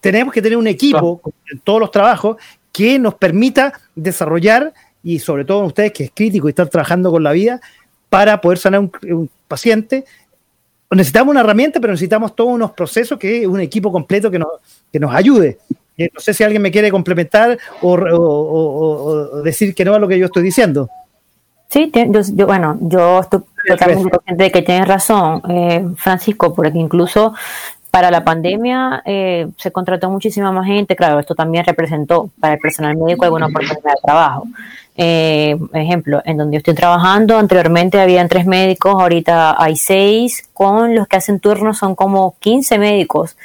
Tenemos que tener un equipo en todos los trabajos que nos permita desarrollar y sobre todo ustedes que es crítico y estar trabajando con la vida para poder sanar un, un paciente. Necesitamos una herramienta, pero necesitamos todos unos procesos que un equipo completo que nos, que nos ayude. Eh, no sé si alguien me quiere complementar o, decir que no a lo que yo estoy diciendo. Sí, yo, bueno, yo estoy totalmente consciente de que tienes razón, eh, Francisco, porque incluso para la pandemia eh, se contrató muchísima más gente, claro, esto también representó para el personal médico alguna oportunidad de trabajo. Eh, ejemplo, en donde yo estoy trabajando, anteriormente habían tres médicos, ahorita hay seis, con los que hacen turnos son como 15 médicos,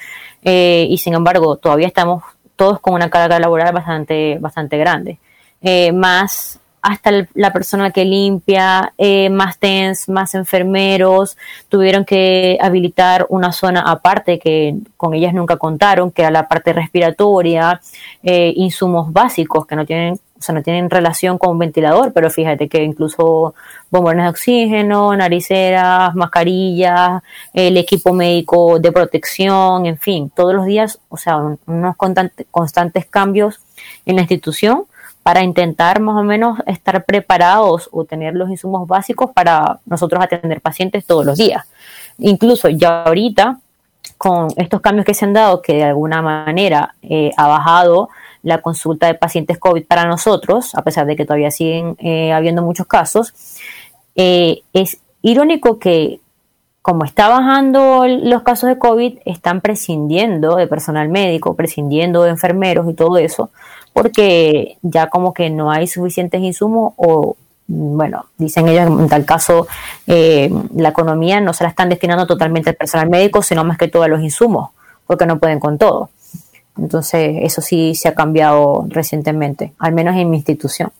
eh, y sin embargo todavía estamos todos con una carga laboral bastante, bastante grande. Eh, más hasta la persona que limpia, eh, más TENS, más enfermeros, tuvieron que habilitar una zona aparte que con ellas nunca contaron, que era la parte respiratoria, insumos básicos que no tienen o sea, no tienen relación con un ventilador, pero fíjate que incluso bombones de oxígeno, nariceras, mascarillas, el equipo médico de protección, en fin, todos los días, o sea, unos constantes cambios en la institución para intentar más o menos estar preparados o tener los insumos básicos para nosotros atender pacientes todos los días. Incluso ya ahorita, con estos cambios que se han dado, que de alguna manera eh, ha bajado la consulta de pacientes COVID para nosotros, a pesar de que todavía siguen eh, habiendo muchos casos. Eh, es irónico que como está bajando los casos de COVID, están prescindiendo de personal médico, prescindiendo de enfermeros y todo eso, porque ya como que no hay suficientes insumos o bueno, dicen ellos en tal caso eh, la economía no se la están destinando totalmente al personal médico, sino más que todo a los insumos, porque no pueden con todo. Entonces, eso sí se ha cambiado recientemente, al menos en mi institución.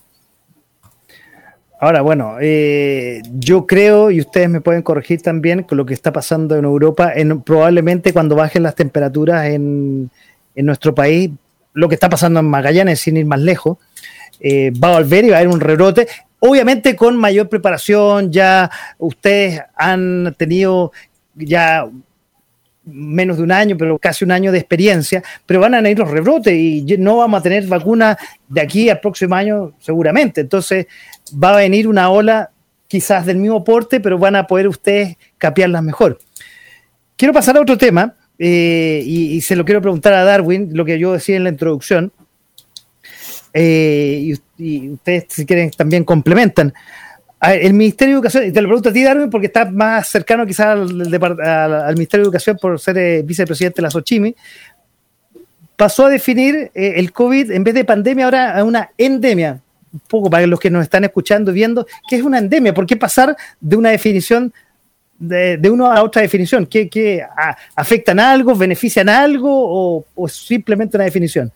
Ahora, bueno, eh, yo creo, y ustedes me pueden corregir también, con lo que está pasando en Europa, en, probablemente cuando bajen las temperaturas en, en nuestro país, lo que está pasando en Magallanes, sin ir más lejos, eh, va a volver y va a haber un rebrote. Obviamente con mayor preparación, ya ustedes han tenido ya menos de un año, pero casi un año de experiencia, pero van a ir los rebrotes y no vamos a tener vacuna de aquí al próximo año seguramente. Entonces va a venir una ola quizás del mismo porte, pero van a poder ustedes capearlas mejor. Quiero pasar a otro tema eh, y, se lo quiero preguntar a Darwin, lo que yo decía en la introducción, eh, y, ustedes si quieren también complementan el Ministerio de Educación, te lo pregunto a ti, Darwin, porque está más cercano quizás al, Ministerio de Educación por ser eh, vicepresidente de la Sochimi, pasó a definir eh, el COVID en vez de pandemia ahora a una endemia. Un poco para los que nos están escuchando viendo, ¿qué es una endemia? ¿Por qué pasar de una definición de, de uno a otra definición? ¿Qué, qué afectan algo, benefician algo o simplemente una definición?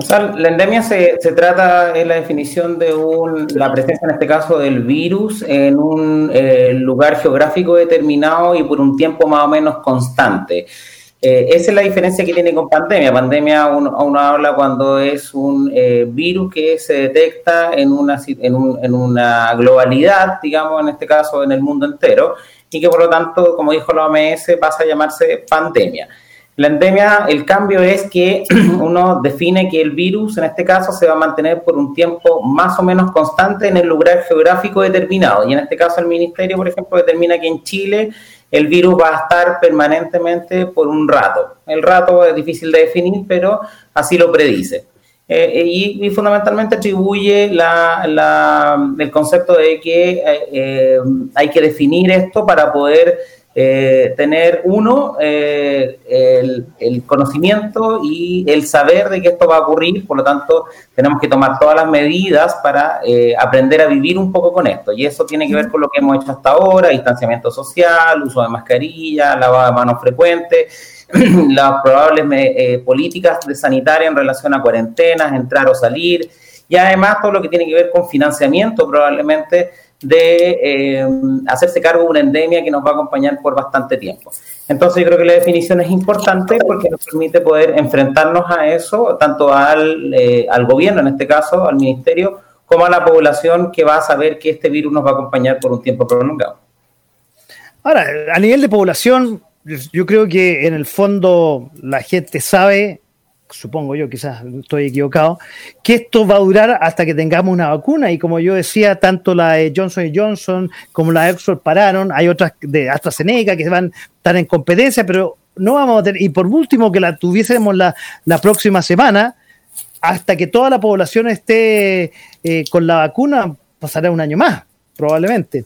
O sea, la endemia se, trata en la definición de un, la presencia, en este caso, del virus en un eh, lugar geográfico determinado y por un tiempo más o menos constante. Eh, esa es la diferencia que tiene con pandemia. Pandemia uno, uno habla cuando es un eh, virus que se detecta en una, en, un, en una globalidad, digamos, en este caso, en el mundo entero, y que por lo tanto, como dijo la OMS, pasa a llamarse pandemia. La endemia, el cambio es que uno define que el virus, en este caso, se va a mantener por un tiempo más o menos constante en el lugar geográfico determinado. Y en este caso, el ministerio, por ejemplo, determina que en Chile el virus va a estar permanentemente por un rato. El rato es difícil de definir, pero así lo predice. Eh, y, fundamentalmente atribuye el concepto de que eh, eh, hay que definir esto para poder eh, tener uno eh, el, conocimiento y el saber de que esto va a ocurrir, por lo tanto tenemos que tomar todas las medidas para eh, aprender a vivir un poco con esto. Y eso tiene que ver con lo que hemos hecho hasta ahora, distanciamiento social, uso de mascarilla, lavado de manos frecuente, las probables políticas de sanitaria en relación a cuarentenas, entrar o salir. Y además todo lo que tiene que ver con financiamiento probablemente de eh, hacerse cargo de una endemia que nos va a acompañar por bastante tiempo. Entonces yo creo que la definición es importante porque nos permite poder enfrentarnos a eso, tanto al, eh, al gobierno, en este caso, al ministerio, como a la población que va a saber que este virus nos va a acompañar por un tiempo prolongado. Ahora, a nivel de población, yo creo que en el fondo la gente sabe supongo yo, quizás estoy equivocado, que esto va a durar hasta que tengamos una vacuna. Y como yo decía, tanto la de Johnson Johnson como la de pararon, hay otras de AstraZeneca que van a estar en competencia, pero no vamos a tener, y por último que la tuviésemos la, próxima semana, hasta que toda la población esté eh, con la vacuna, pasará un año más, probablemente.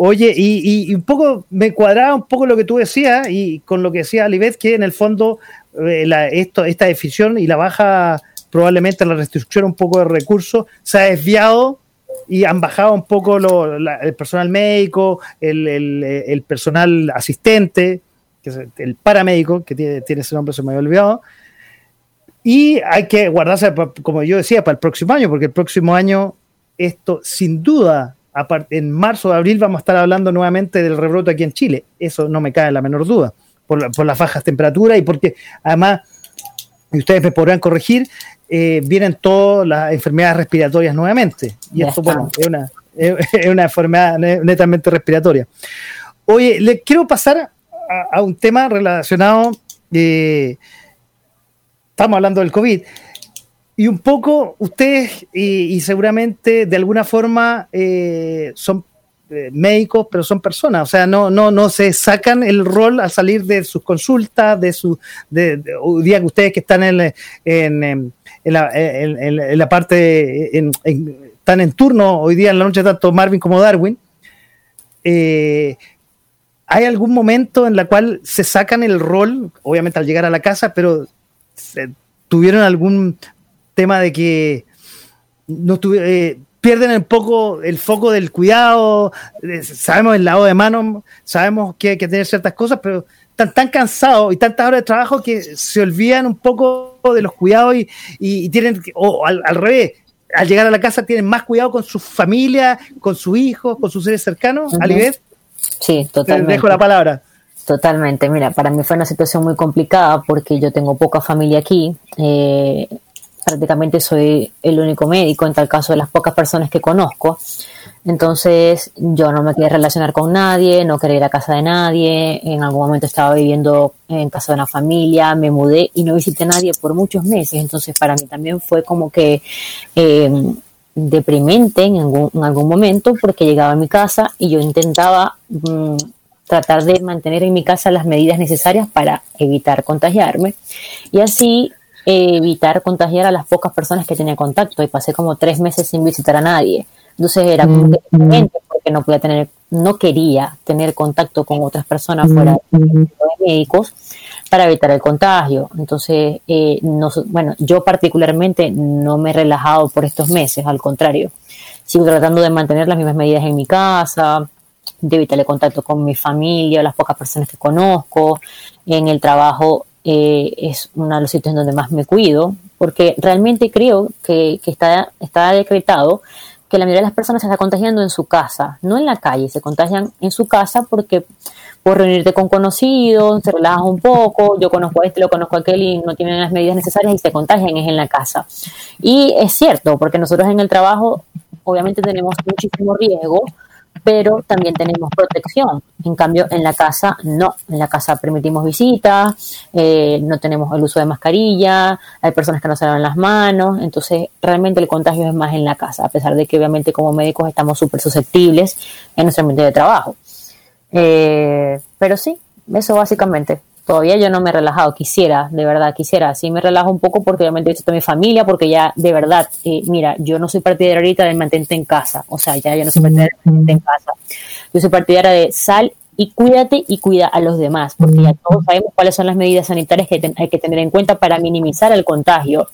Oye, y, un poco me cuadraba un poco lo que tú decías y con lo que decía Alibet, que en el fondo eh, esto, esta decisión y la baja, probablemente la restricción un poco de recursos, se ha desviado y han bajado un poco el personal médico, el, personal asistente, que es el paramédico, que tiene, tiene ese nombre, se me había olvidado. Y hay que guardarse, como yo decía, para el próximo año, porque el próximo año esto sin duda en marzo o abril vamos a estar hablando nuevamente del rebrote aquí en Chile. Eso no me cae la menor duda, por, las bajas temperaturas y porque además, y ustedes me podrán corregir, eh, vienen todas las enfermedades respiratorias nuevamente. Y esto, bueno, es una, una enfermedad netamente respiratoria. Oye, le quiero pasar a, un tema relacionado, eh, estamos hablando del COVID, y un poco ustedes, y, seguramente de alguna forma eh, son médicos, pero son personas, o sea, no, no, no se sacan el rol al salir de sus consultas, de su, de, día que ustedes que están en, en, en, la, en la, parte, están en turno hoy día en la noche, tanto Marvin como Darwin, eh, ¿hay algún momento en la cual se sacan el rol, obviamente al llegar a la casa, pero tuvieron algún tema de que no tuve, eh, pierden un poco el foco del cuidado, sabemos el lado de mano, sabemos que hay que tener ciertas cosas, pero están tan cansados y tantas horas de trabajo que se olvidan un poco de los cuidados y, tienen, o al, revés, al llegar a la casa tienen más cuidado con su familia, con sus hijos, con sus seres cercanos. Uh Sí, totalmente. Te dejo la palabra. Totalmente. Mira, para mí fue una situación muy complicada porque yo tengo poca familia aquí. Eh, prácticamente soy el único médico en tal caso de las pocas personas que conozco. Entonces yo no me quería relacionar con nadie, no quería ir a casa de nadie. En algún momento estaba viviendo en casa de una familia, me mudé y no visité a nadie por muchos meses. Entonces para mí también fue como que eh, deprimente en algún, en algún, momento porque llegaba a mi casa y yo intentaba mm, tratar de mantener en mi casa las medidas necesarias para evitar contagiarme. Y así evitar contagiar a las pocas personas que tenía contacto y pasé como tres meses sin visitar a nadie. Entonces era como que porque no podía tener, no quería tener contacto con otras personas fuera de médicos para evitar el contagio. Entonces, eh, no, bueno, yo particularmente no me he relajado por estos meses, al contrario. Sigo tratando de mantener las mismas medidas en mi casa, de evitar el contacto con mi familia, las pocas personas que conozco. En el trabajo eh, es uno de los sitios en donde más me cuido, porque realmente creo que, está, está decretado que la mayoría de las personas se está contagiando en su casa, no en la calle, se contagian en su casa porque por reunirte con conocidos, se relajas un poco, yo conozco a este, lo conozco a aquel y no tienen las medidas necesarias y se contagian, es en la casa. Y es cierto, porque nosotros en el trabajo obviamente tenemos muchísimo riesgo, pero también tenemos protección. En cambio, en la casa no. En la casa permitimos visitas, eh, no tenemos el uso de mascarilla, hay personas que no se lavan las manos, entonces realmente el contagio es más en la casa, a pesar de que obviamente como médicos estamos súper susceptibles en nuestro ambiente de trabajo. Eh, pero sí, eso básicamente todavía yo no me he relajado, quisiera, de verdad, quisiera, sí me relajo un poco porque obviamente esto mi familia, porque ya de verdad, eh, mira, yo no soy partidaria ahorita del mantente en casa, o sea, ya yo no soy partidaria del mantente en casa, yo soy partidaria de sal y cuídate y cuida a los demás, porque ya todos sabemos cuáles son las medidas sanitarias que hay que tener en cuenta para minimizar el contagio.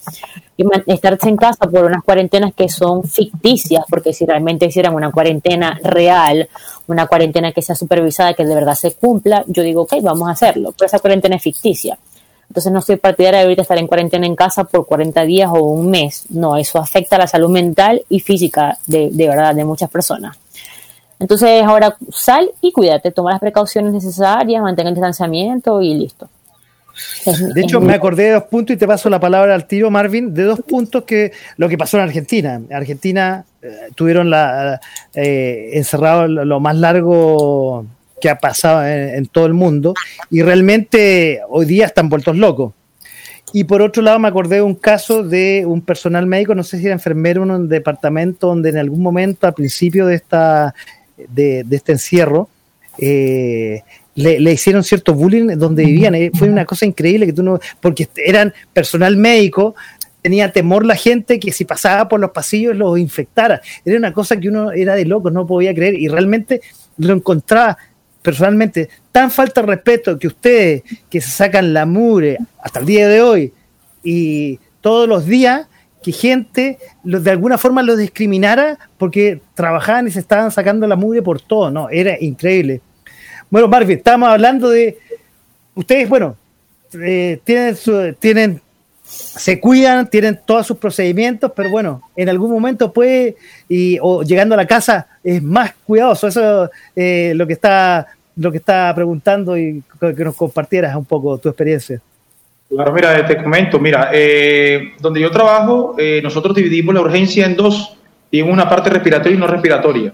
Y estarse en casa por unas cuarentenas que son ficticias, porque si realmente hicieran una cuarentena real, una cuarentena que sea supervisada, que de verdad se cumpla, yo digo, ok, vamos a hacerlo, pero esa cuarentena es ficticia. Entonces no soy partidaria de ahorita estar en cuarentena en casa por 40 días o un mes. No, eso afecta a la salud mental y física de, de verdad de muchas personas. Entonces ahora sal y cuídate, toma las precauciones necesarias, mantén el distanciamiento y listo. de hecho, me acordé de dos puntos y te paso la palabra al tiro, Marvin, de dos puntos que lo que pasó en Argentina. Argentina eh, tuvieron la, eh, encerrado lo, más largo que ha pasado en, todo el mundo y realmente hoy día están vueltos locos. Y por otro lado, me acordé de un caso de un personal médico, no sé si era enfermero en un departamento donde en algún momento, al principio de esta de, este encierro, eh, le, hicieron cierto bullying donde vivían. Eh, fue una cosa increíble que tú no, porque eran personal médico, tenía temor la gente que si pasaba por los pasillos los infectara. Era una cosa que uno era de loco, no podía creer y realmente lo encontraba personalmente tan falta de respeto que ustedes que se sacan la mure hasta el día de hoy y todos los días que gente de alguna forma los discriminara porque trabajaban y se estaban sacando la mugre por todo, ¿no? Era increíble. Bueno, Marvin, estamos hablando de. Ustedes, bueno, eh, tienen, tienen, se cuidan, tienen todos sus procedimientos, pero bueno, en algún momento puede, y, o llegando a la casa, es más cuidadoso. Eso es eh, lo que está lo que está preguntando y que nos compartieras un poco tu experiencia. Claro, mira, te comento, mira, eh, donde yo trabajo, eh, nosotros dividimos la urgencia en dos, y en una parte respiratoria y no respiratoria,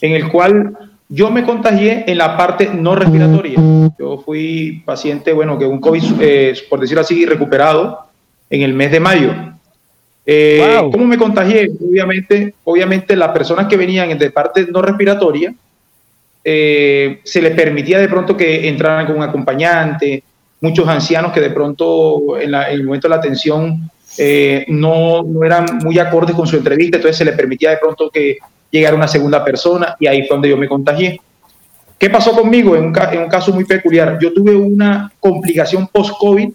en el cual yo me contagié en la parte no respiratoria. Yo fui paciente, bueno, que un COVID, eh, por decirlo así, recuperado en el mes de mayo. ¿Cómo me contagié? Obviamente, obviamente las personas que venían de parte no respiratoria, se les permitía de pronto que entraran con un acompañante, muchos ancianos que de pronto en, el momento de la atención eh, no, no, eran muy acordes con su entrevista, entonces se le permitía de pronto que llegara una segunda persona y ahí fue donde yo me contagié. ¿Qué pasó conmigo? En un, en un caso muy peculiar, yo tuve una complicación post-COVID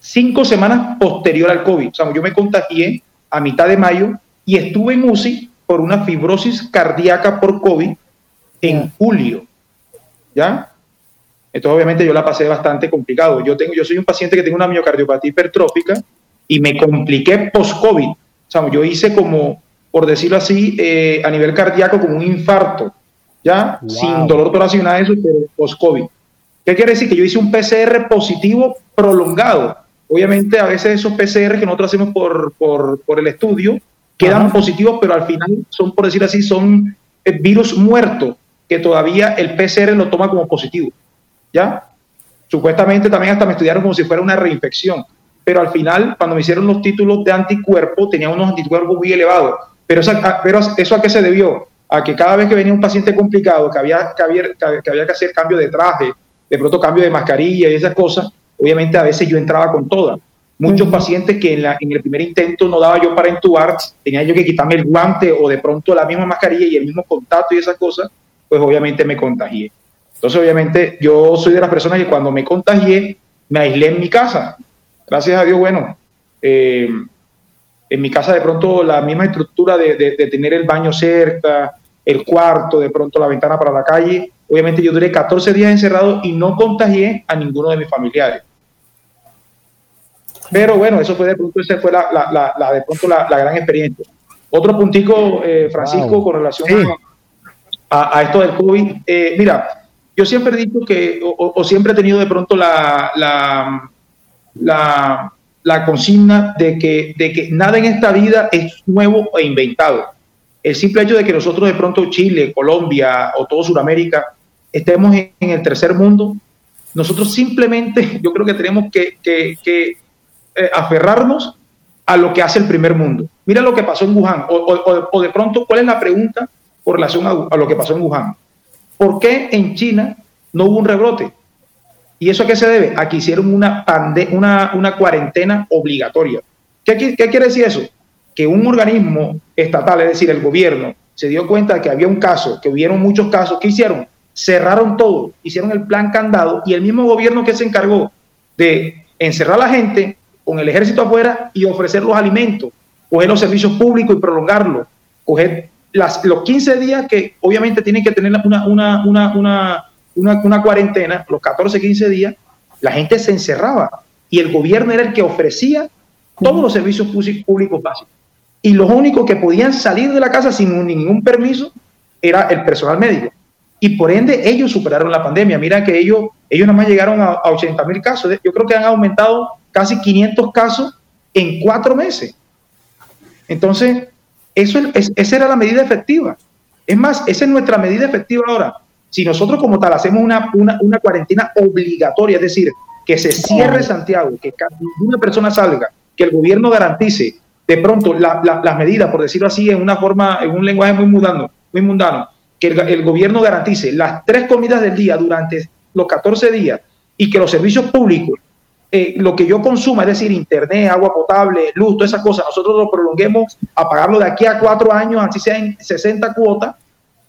cinco semanas posterior al COVID. O sea, yo me contagié a mitad de mayo y estuve en UCI por una fibrosis cardíaca por COVID en julio. ¿Ya? Entonces, obviamente, yo la pasé bastante complicado. Yo, tengo, yo soy un paciente que tiene una miocardiopatía hipertrófica y me compliqué post-COVID. O sea, yo hice como, por decirlo así, eh, a nivel cardíaco, como un infarto, ¿ya? Sin dolor torácico, nada de eso, pero post-COVID. ¿Qué quiere decir? Que yo hice un PCR positivo prolongado. Obviamente, a veces esos PCR que nosotros hacemos por, por, por el estudio quedan positivos, pero al final son, por decir así, son eh, virus muertos que todavía el PCR lo toma como positivo. ¿Ya? Supuestamente también hasta me estudiaron como si fuera una reinfección, pero al final, cuando me hicieron los títulos de anticuerpo, tenía unos anticuerpos muy elevados. Pero, pero eso a qué se debió? A que cada vez que venía un paciente complicado, que había que, había, que había que hacer cambio de traje, de pronto cambio de mascarilla y esas cosas, obviamente a veces yo entraba con todas. Muchos pacientes que en, la, en, el primer intento no daba yo para entubar, tenía yo que quitarme el guante o de pronto la misma mascarilla y el mismo contacto y esas cosas, pues obviamente me contagié. Entonces, obviamente, yo soy de las personas que cuando me contagié, me aislé en mi casa. Gracias a Dios, bueno, eh, en mi casa de pronto la misma estructura de, de, tener el baño cerca, el cuarto, de pronto la ventana para la calle. Obviamente yo duré 14 días encerrado y no contagié a ninguno de mis familiares. Pero bueno, eso fue de pronto, esa fue la, la, la, de pronto la, gran experiencia. Otro puntico, eh, Francisco, con relación a, a, esto del COVID. Eh, mira, yo siempre he dicho que, o, siempre he tenido de pronto la, la, consigna de que, de que nada en esta vida es nuevo e inventado. El simple hecho de que nosotros de pronto Chile, Colombia o todo Sudamérica estemos en, el tercer mundo, nosotros simplemente yo creo que tenemos que, eh, aferrarnos a lo que hace el primer mundo. Mira lo que pasó en Wuhan, o, o, de pronto, ¿cuál es la pregunta con relación a, a, lo que pasó en Wuhan? ¿Por qué en China no hubo un rebrote? ¿Y eso a qué se debe? A que hicieron una, una, una cuarentena obligatoria. ¿Qué, ¿Qué, quiere decir eso? Que un organismo estatal, es decir, el gobierno, se dio cuenta de que había un caso, que hubieron muchos casos. ¿Qué hicieron? Cerraron todo, hicieron el plan candado y el mismo gobierno que se encargó de encerrar a la gente con el ejército afuera y ofrecer los alimentos, coger los servicios públicos y prolongarlos, coger los 15 días que obviamente tienen que tener una, una, una, una, cuarentena, los 14, 15 días, la gente se encerraba y el gobierno era el que ofrecía todos los servicios públicos básicos. Y los únicos que podían salir de la casa sin ningún permiso era el personal médico. Y por ende ellos superaron la pandemia. Mira que ellos, ellos nada más llegaron a, 80 mil casos. Yo creo que han aumentado casi 500 casos en cuatro meses. Entonces, eso es, esa era la medida efectiva. Es más, esa es nuestra medida efectiva ahora. Si nosotros como tal hacemos una, una, cuarentena obligatoria, es decir, que se cierre Santiago, que ninguna persona salga, que el gobierno garantice de pronto las medidas, por decirlo así, en una forma, en un lenguaje muy mundano, muy mundano que el, el, gobierno garantice las tres comidas del día durante los 14 días y que los servicios públicos eh, lo que yo consuma, es decir, internet, agua potable, luz, todas esas cosas, nosotros lo prolonguemos a pagarlo de aquí a cuatro años, así sea en 60 cuotas,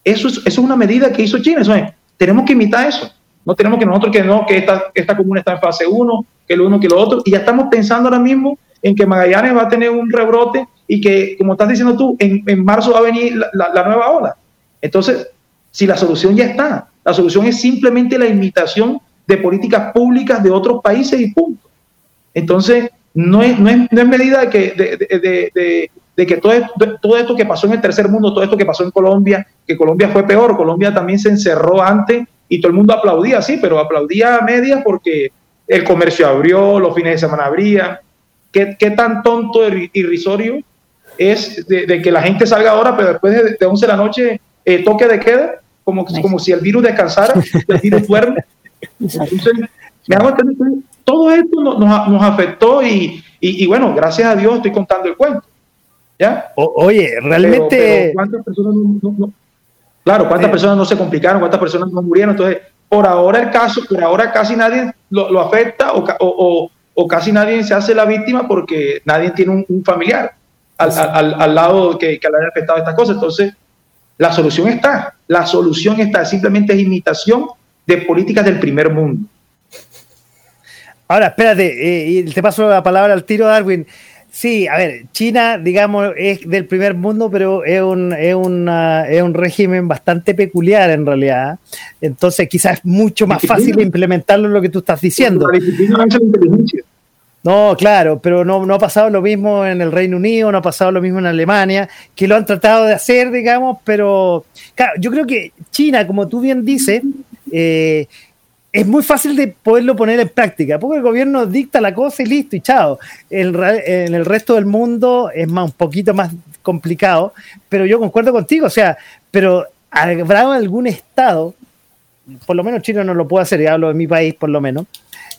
eso es, eso es una medida que hizo China. Eso tenemos que imitar eso. No tenemos que nosotros que no, que esta, esta comuna está en fase 1, que lo uno, que lo otro, y ya estamos pensando ahora mismo en que Magallanes va a tener un rebrote y que, como estás diciendo tú, en, en marzo va a venir la, la nueva ola. Entonces, si la solución ya está, la solución es simplemente la imitación de políticas públicas de otros países y punto. Entonces, no es, no es, medida de que, de, de, que todo, todo esto que pasó en el tercer mundo, todo esto que pasó en Colombia, que Colombia fue peor, Colombia también se encerró antes y todo el mundo aplaudía, sí, pero aplaudía a medias porque el comercio abrió, los fines de semana abrían. ¿Qué, qué tan tonto irrisorio es de, que la gente salga ahora, pero después de, 11 de la noche eh, toque de queda, como, como si el virus descansara, el virus duerme. todo esto nos, afectó y, y, bueno, gracias a Dios estoy contando el cuento. ¿Ya? oye, realmente... ¿cuántas personas no, claro, cuántas personas no se complicaron, cuántas personas no murieron. Entonces, por ahora el caso, por ahora casi nadie lo, afecta o, o, o, casi nadie se hace la víctima porque nadie tiene un, familiar al, al, al, lado que, que le haya afectado esta cosa. Entonces, la solución está, la solución está, simplemente es imitación de políticas del primer mundo. Ahora, espérate, eh, y te paso la palabra al tiro, Darwin. Sí, a ver, China, digamos, es del primer mundo, pero es un, es, una, es un régimen bastante peculiar en realidad. Entonces, quizás es mucho más fácil implementarlo en lo que tú estás diciendo. No, claro, pero no, no ha pasado lo mismo en el Reino Unido, no ha pasado lo mismo en Alemania, que lo han tratado de hacer, digamos, pero claro, yo creo que China, como tú bien dices, eh, es muy fácil de poderlo poner en práctica, porque el gobierno dicta la cosa y listo, y chao. en el resto del mundo es más, un poquito más complicado, pero yo concuerdo contigo, o sea, pero habrá algún estado, por lo menos China no lo puede hacer, y hablo de mi país por lo menos,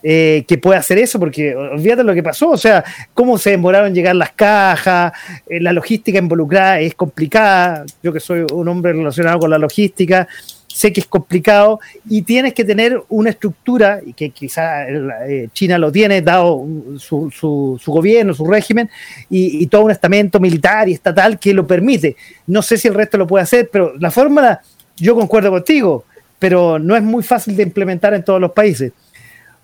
eh, que pueda hacer eso, porque olvídate lo que pasó, o sea, cómo se demoraron llegar las cajas, eh, la logística involucrada es complicada, yo que soy un hombre relacionado con la logística, sé que es complicado y tienes que tener una estructura, y que quizá eh, China lo tiene, dado su, su, gobierno, su régimen, y, todo un estamento militar y estatal que lo permite. No sé si el resto lo puede hacer, pero la fórmula, yo concuerdo contigo, pero no es muy fácil de implementar en todos los países.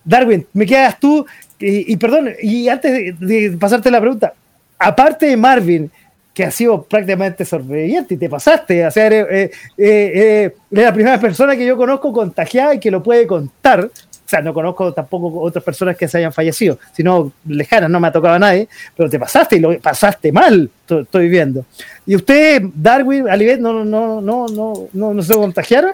Darwin, me quedas tú, y, perdón, y antes de pasarte la pregunta, aparte de Marvin, que ha sido prácticamente sorprendente y te pasaste. O sea, eres, la primera persona que yo conozco contagiada y que lo puede contar. O sea, no conozco tampoco otras personas que se hayan fallecido, sino lejanas, no me ha tocado a nadie, pero te pasaste y lo pasaste mal, estoy viendo. ¿Y usted, Darwin, Alibet, no, no, no, no, no, no se contagiaron?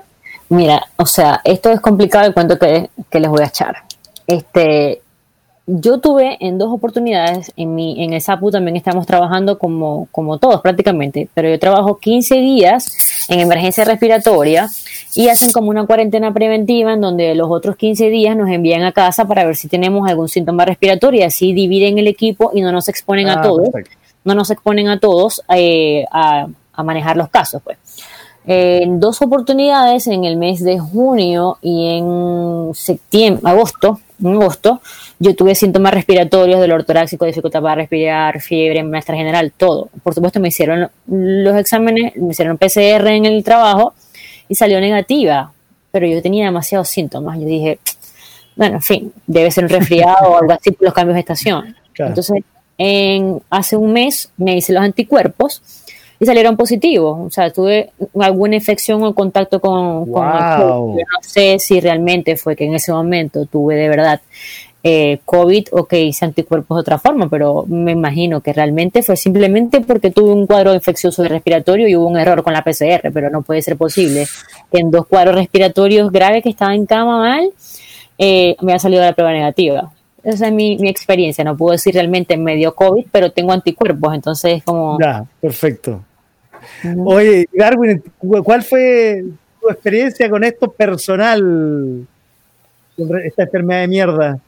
Mira, o sea, esto es complicado el cuento que les voy a echar. Este, yo tuve en dos oportunidades, en, mi, en el SAPU también estamos trabajando como, como todos prácticamente, pero yo trabajo 15 días en emergencia respiratoria y hacen como una cuarentena preventiva en donde los otros 15 días nos envían a casa para ver si tenemos algún síntoma respiratorio y así dividen el equipo y no nos exponen a ah, todos, no nos exponen a todos eh, a, a manejar los casos, pues. En dos oportunidades en el mes de junio y en septiembre, agosto, en agosto, yo tuve síntomas respiratorios, dolor torácico, dificultad para respirar, fiebre, maestra general, todo. Por supuesto, me hicieron los exámenes, me hicieron PCR en el trabajo y salió negativa, pero yo tenía demasiados síntomas. Yo dije, bueno, en fin, debe ser un resfriado o algo así por los cambios de estación. Entonces, en, hace un mes me hice los anticuerpos y salieron positivos. O sea, tuve alguna infección o contacto con, con No sé si realmente fue que en ese momento tuve de verdad eh, COVID o que hice anticuerpos de otra forma, pero me imagino que realmente fue simplemente porque tuve un cuadro infeccioso respiratorio y hubo un error con la PCR, pero no puede ser posible que en dos cuadros respiratorios graves que estaba en cama mal eh, me ha salido la prueba negativa. Esa es mi, mi, experiencia, no puedo decir realmente medio COVID, pero tengo anticuerpos, entonces es como... Ya, perfecto. Oye, Darwin, ¿cuál fue tu experiencia con esto personal? Esta enfermedad de mierda.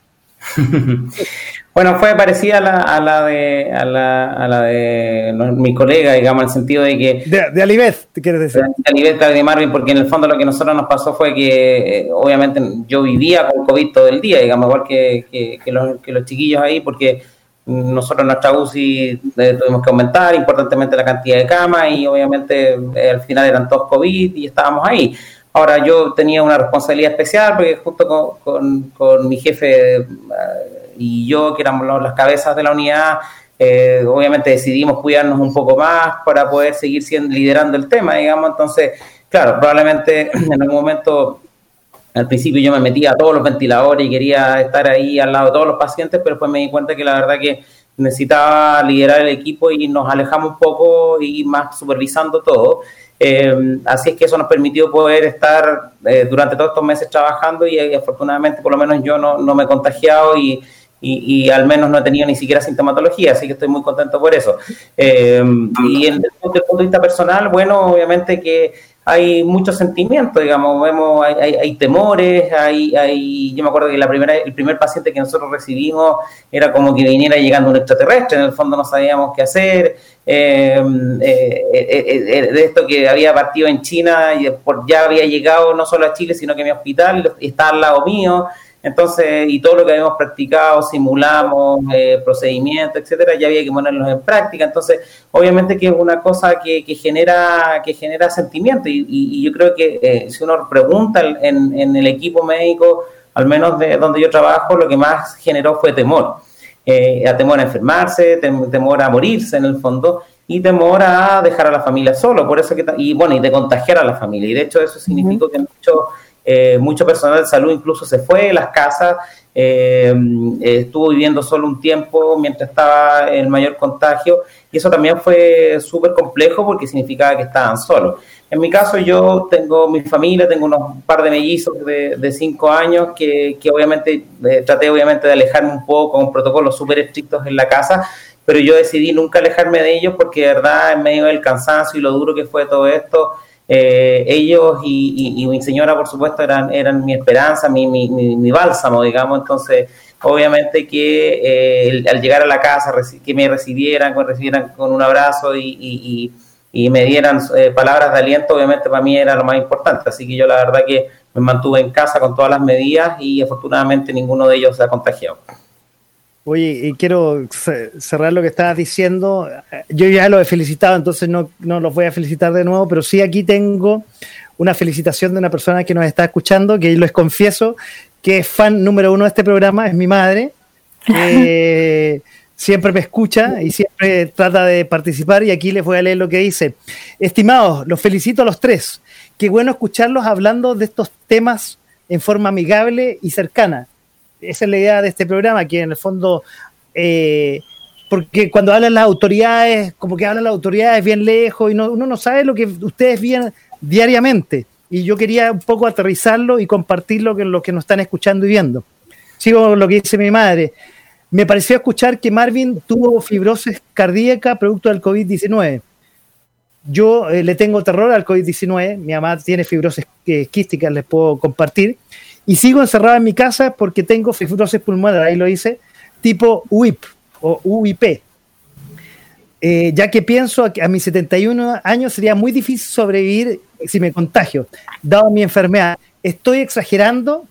bueno, fue parecida a la, de, a la, de mi colega, digamos, en el sentido de que... De, de Alibeth, ¿te quieres decir? De Alibeth de Marvin, porque en el fondo lo que nosotros nos pasó fue que, eh, obviamente, yo vivía con COVID todo el día, digamos, igual que, que, los, que los chiquillos ahí, porque nosotros en nuestra UCI eh, tuvimos que aumentar importantemente la cantidad de camas y obviamente eh, al final eran todos COVID y estábamos ahí. Ahora yo tenía una responsabilidad especial porque junto con, con, mi jefe eh, y yo, que éramos las cabezas de la unidad, obviamente decidimos cuidarnos un poco más para poder seguir siendo, liderando el tema, digamos. Entonces, claro, probablemente en algún momento al principio yo me metía a todos los ventiladores y quería estar ahí al lado de todos los pacientes, pero después me di cuenta que la verdad que necesitaba liderar el equipo y nos alejamos un poco y más supervisando todo. Eh, así es que eso nos permitió poder estar eh, durante todos estos meses trabajando y, eh, afortunadamente por lo menos yo no, no me he contagiado y, y, al menos no he tenido ni siquiera sintomatología, así que estoy muy contento por eso. y en, desde el punto de vista personal, bueno, obviamente que hay muchos sentimientos, digamos, vemos, hay, hay, temores, hay, hay, yo me acuerdo que la primera, el primer paciente que nosotros recibimos era como que viniera llegando un extraterrestre, en el fondo no sabíamos qué hacer, em, eh, eh, eh, de esto que había partido en China, y ya había llegado no solo a Chile, sino que mi hospital está al lado mío, entonces, y todo lo que habíamos practicado, simulamos, eh, procedimientos, etcétera, ya había que ponerlos en práctica. Entonces, obviamente que es una cosa que, genera que genera sentimiento. Y, yo creo que eh, si uno pregunta en, el equipo médico, al menos de donde yo trabajo, lo que más generó fue temor. eh, a temor a enfermarse, temor a morirse en el fondo y temor a dejar a la familia solo, por eso que, y bueno, y de contagiar a la familia. Y de hecho eso significó que mucho, eh, mucho personal de salud incluso se fue de las casas, eh, estuvo viviendo solo un tiempo mientras estaba el mayor contagio y eso también fue súper complejo porque significaba que estaban solos. En mi caso yo tengo mi familia, tengo unos par de mellizos de, de cinco años que, que obviamente eh, traté obviamente de alejarme un poco con protocolos súper estrictos en la casa, pero yo decidí nunca alejarme de ellos porque de verdad en medio del cansancio y lo duro que fue todo esto, eh, ellos y, mi señora, por supuesto, eran, eran mi esperanza, mi, mi, mi, bálsamo, digamos. Entonces, obviamente que eh, al llegar a la casa, que me recibieran, que recibieran con un abrazo y, me dieran eh, palabras de aliento, obviamente para mí era lo más importante. Así que yo la verdad que me mantuve en casa con todas las medidas y afortunadamente ninguno de ellos se ha contagiado. Oye, y quiero cerrar lo que estabas diciendo. Yo ya lo he felicitado, entonces no, no los voy a felicitar de nuevo, pero sí aquí tengo una felicitación de una persona que nos está escuchando, que les confieso que es fan número uno de este programa, es mi madre. que siempre me escucha y siempre trata de participar y aquí les voy a leer lo que dice. Estimados, los felicito a los tres. Qué bueno escucharlos hablando de estos temas en forma amigable y cercana esa es la idea de este programa, que en el fondo, eh, porque cuando hablan las autoridades, como que hablan las autoridades bien lejos y uno no sabe lo que ustedes vienen diariamente. Y yo quería un poco aterrizarlo y compartirlo con los que nos están escuchando y viendo. Sigo lo que dice mi madre. Me pareció escuchar que Marvin tuvo fibrosis cardíaca producto del COVID-19. Yo eh, le tengo terror al COVID-19. Mi mamá tiene fibrosis eh, quística, les puedo compartir y sigo encerrado en mi casa porque tengo fibrosis pulmonar, ahí lo hice, tipo UIP o UIP. Eh, ya que pienso que a mis 71 años sería muy difícil sobrevivir si me contagio, dado mi enfermedad. ¿Estoy exagerando?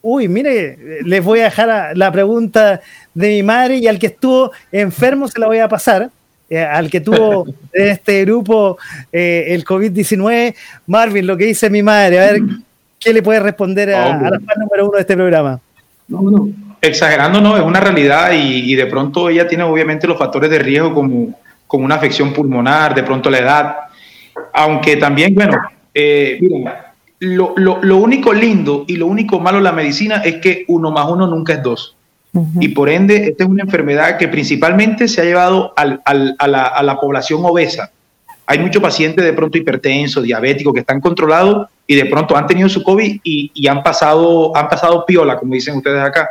Uy, mire, les voy a dejar la pregunta de mi madre y al que estuvo enfermo se la voy a pasar. Eh, al que tuvo en este grupo eh, el COVID-19, Marvin, lo que dice mi madre, a ver ¿Qué le puede responder a, la fan número uno de este programa? No, no. Exagerando no, es una realidad y, de pronto ella tiene obviamente los factores de riesgo como, como una afección pulmonar, de pronto la edad, aunque también, bueno, eh, miren, lo, lo, lo, único lindo y lo único malo de la medicina es que uno más uno nunca es dos. Y por ende, esta es una enfermedad que principalmente se ha llevado al, al, a, la, a la población obesa. Hay muchos pacientes de pronto hipertensos, diabéticos, que están controlados y de pronto han tenido su COVID y, han, pasado, han pasado piola, como dicen ustedes acá.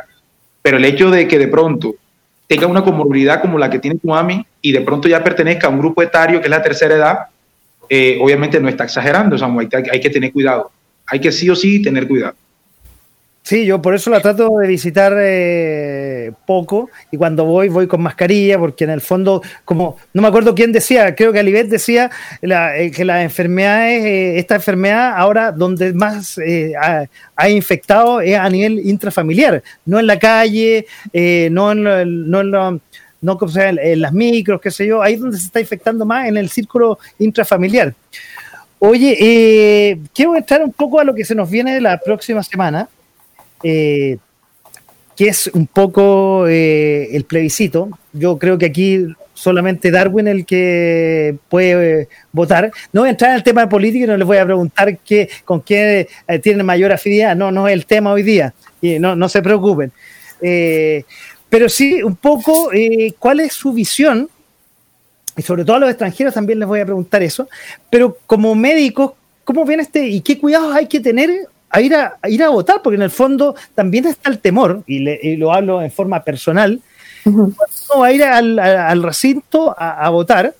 Pero el hecho de que de pronto tenga una comorbilidad como la que tiene tu mami y de pronto ya pertenezca a un grupo etario que es la tercera edad, eh, obviamente no está exagerando, Samuel, hay que tener cuidado. Hay que sí o sí tener cuidado. Sí, yo por eso la trato de visitar eh, poco y cuando voy voy con mascarilla porque en el fondo, como no me acuerdo quién decía, creo que Alibet decía eh, que las enfermedades, eh, esta enfermedad ahora donde más ha, infectado es a nivel intrafamiliar, no en la calle, no en, no en no en las micros, qué sé yo, ahí donde se está infectando más en el círculo intrafamiliar. Oye, quiero entrar un poco a lo que se nos viene de la próxima semana. Eh, que es un poco eh, el plebiscito. Yo creo que aquí solamente Darwin el que puede eh, votar. No voy a entrar en el tema de política y no les voy a preguntar qué, con quién tiene mayor afinidad. No, no es el tema hoy día. Y no, no se preocupen. pero sí, un poco, ¿cuál es su visión? Y sobre todo a los extranjeros también les voy a preguntar eso. Pero como médicos, ¿cómo ven este y qué cuidados hay que tener a ir a, ir a votar, porque en el fondo también está el temor, y, lo hablo en forma personal, uh a ir al, recinto a, votar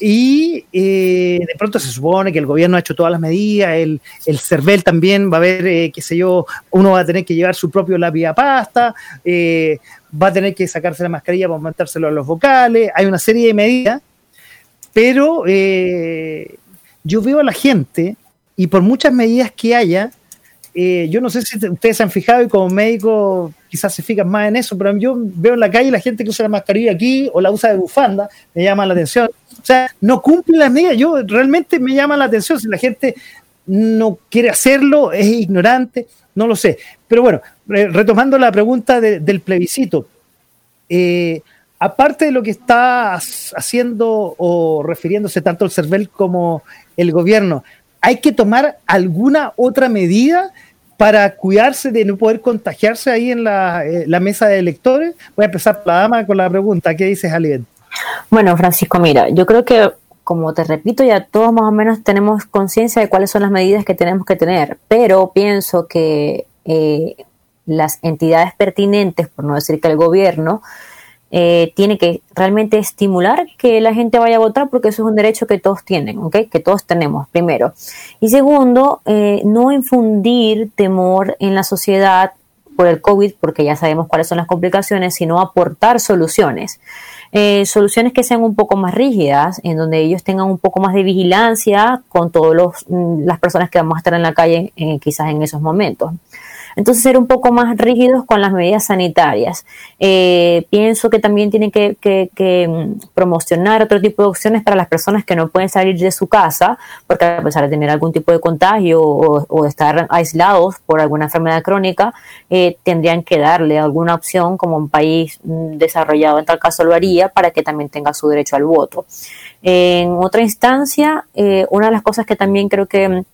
y eh, de pronto se supone que el gobierno ha hecho todas las medidas, el, el CERVEL también va a ver, eh, qué sé yo, uno va a tener que llevar su propio lápiz a pasta, eh, va a tener que sacarse la mascarilla para montárselo a los vocales, hay una serie de medidas, pero yo veo a la gente y por muchas medidas que haya, eh, yo no sé si ustedes se han fijado y como médico quizás se fijan más en eso, pero yo veo en la calle la gente que usa la mascarilla aquí o la usa de bufanda, me llama la atención. O sea, no cumple las medidas. Yo realmente me llama la atención si la gente no quiere hacerlo, es ignorante, no lo sé. Pero bueno, retomando la pregunta del plebiscito, eh, aparte de lo que está haciendo o refiriéndose tanto el CERVEL como el gobierno, ¿hay que tomar alguna otra medida para cuidarse de no poder contagiarse ahí en la, eh, mesa de electores? Voy a empezar la dama con la pregunta. ¿Qué dices, Alien? Bueno, Francisco, mira, yo creo que, como te repito, ya todos más o menos tenemos conciencia de cuáles son las medidas que tenemos que tener, pero pienso que eh, las entidades pertinentes, por no decir que el gobierno, eh, tiene que realmente estimular que la gente vaya a votar porque eso es un derecho que todos tienen, ¿ok? Que todos tenemos, primero. Y segundo, eh, no infundir temor en la sociedad por el COVID, porque ya sabemos cuáles son las complicaciones, sino aportar soluciones. Eh, soluciones que sean un poco más rígidas, en donde ellos tengan un poco más de vigilancia con todas mm, las personas que vamos a estar en la calle quizás en esos momentos. Entonces, ser un poco más rígidos con las medidas sanitarias. Eh, pienso que también tienen que, mm, promocionar otro tipo de opciones para las personas que no pueden salir de su casa, porque a pesar de tener algún tipo de contagio o, estar aislados por alguna enfermedad crónica, eh, tendrían que darle alguna opción como un país mm, desarrollado en tal caso lo haría para que también tenga su derecho al voto. En otra instancia, eh, una de las cosas que también creo que mm,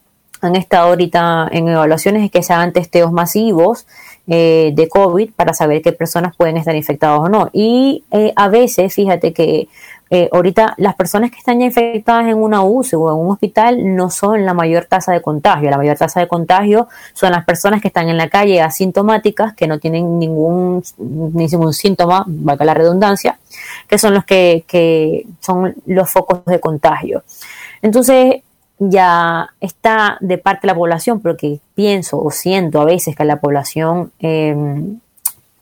han estado ahorita en evaluaciones es que se hagan testeos masivos eh, de COVID para saber qué personas pueden estar infectadas o no. Y eh, a veces, fíjate que eh, ahorita las personas que están ya infectadas en una UCI o en un hospital no son la mayor tasa de contagio. La mayor tasa de contagio son las personas que están en la calle asintomáticas, que no tienen ningún, ningún síntoma, valga la redundancia, que son los que, que son los focos de contagio. Entonces, ya está de parte de la población, porque pienso o siento a veces que la población em,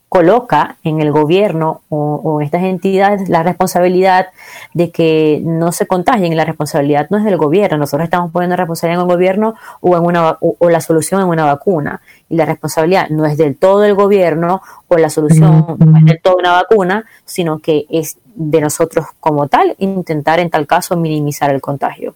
coloca en el gobierno o, en estas entidades la responsabilidad de que no se contagien. La responsabilidad no es del gobierno. Nosotros estamos poniendo responsabilidad en el gobierno o, en una, o, la solución en una vacuna. Y la responsabilidad no es del todo del gobierno o la solución no es del todo una vacuna, sino que es de nosotros como tal intentar en tal caso minimizar el contagio.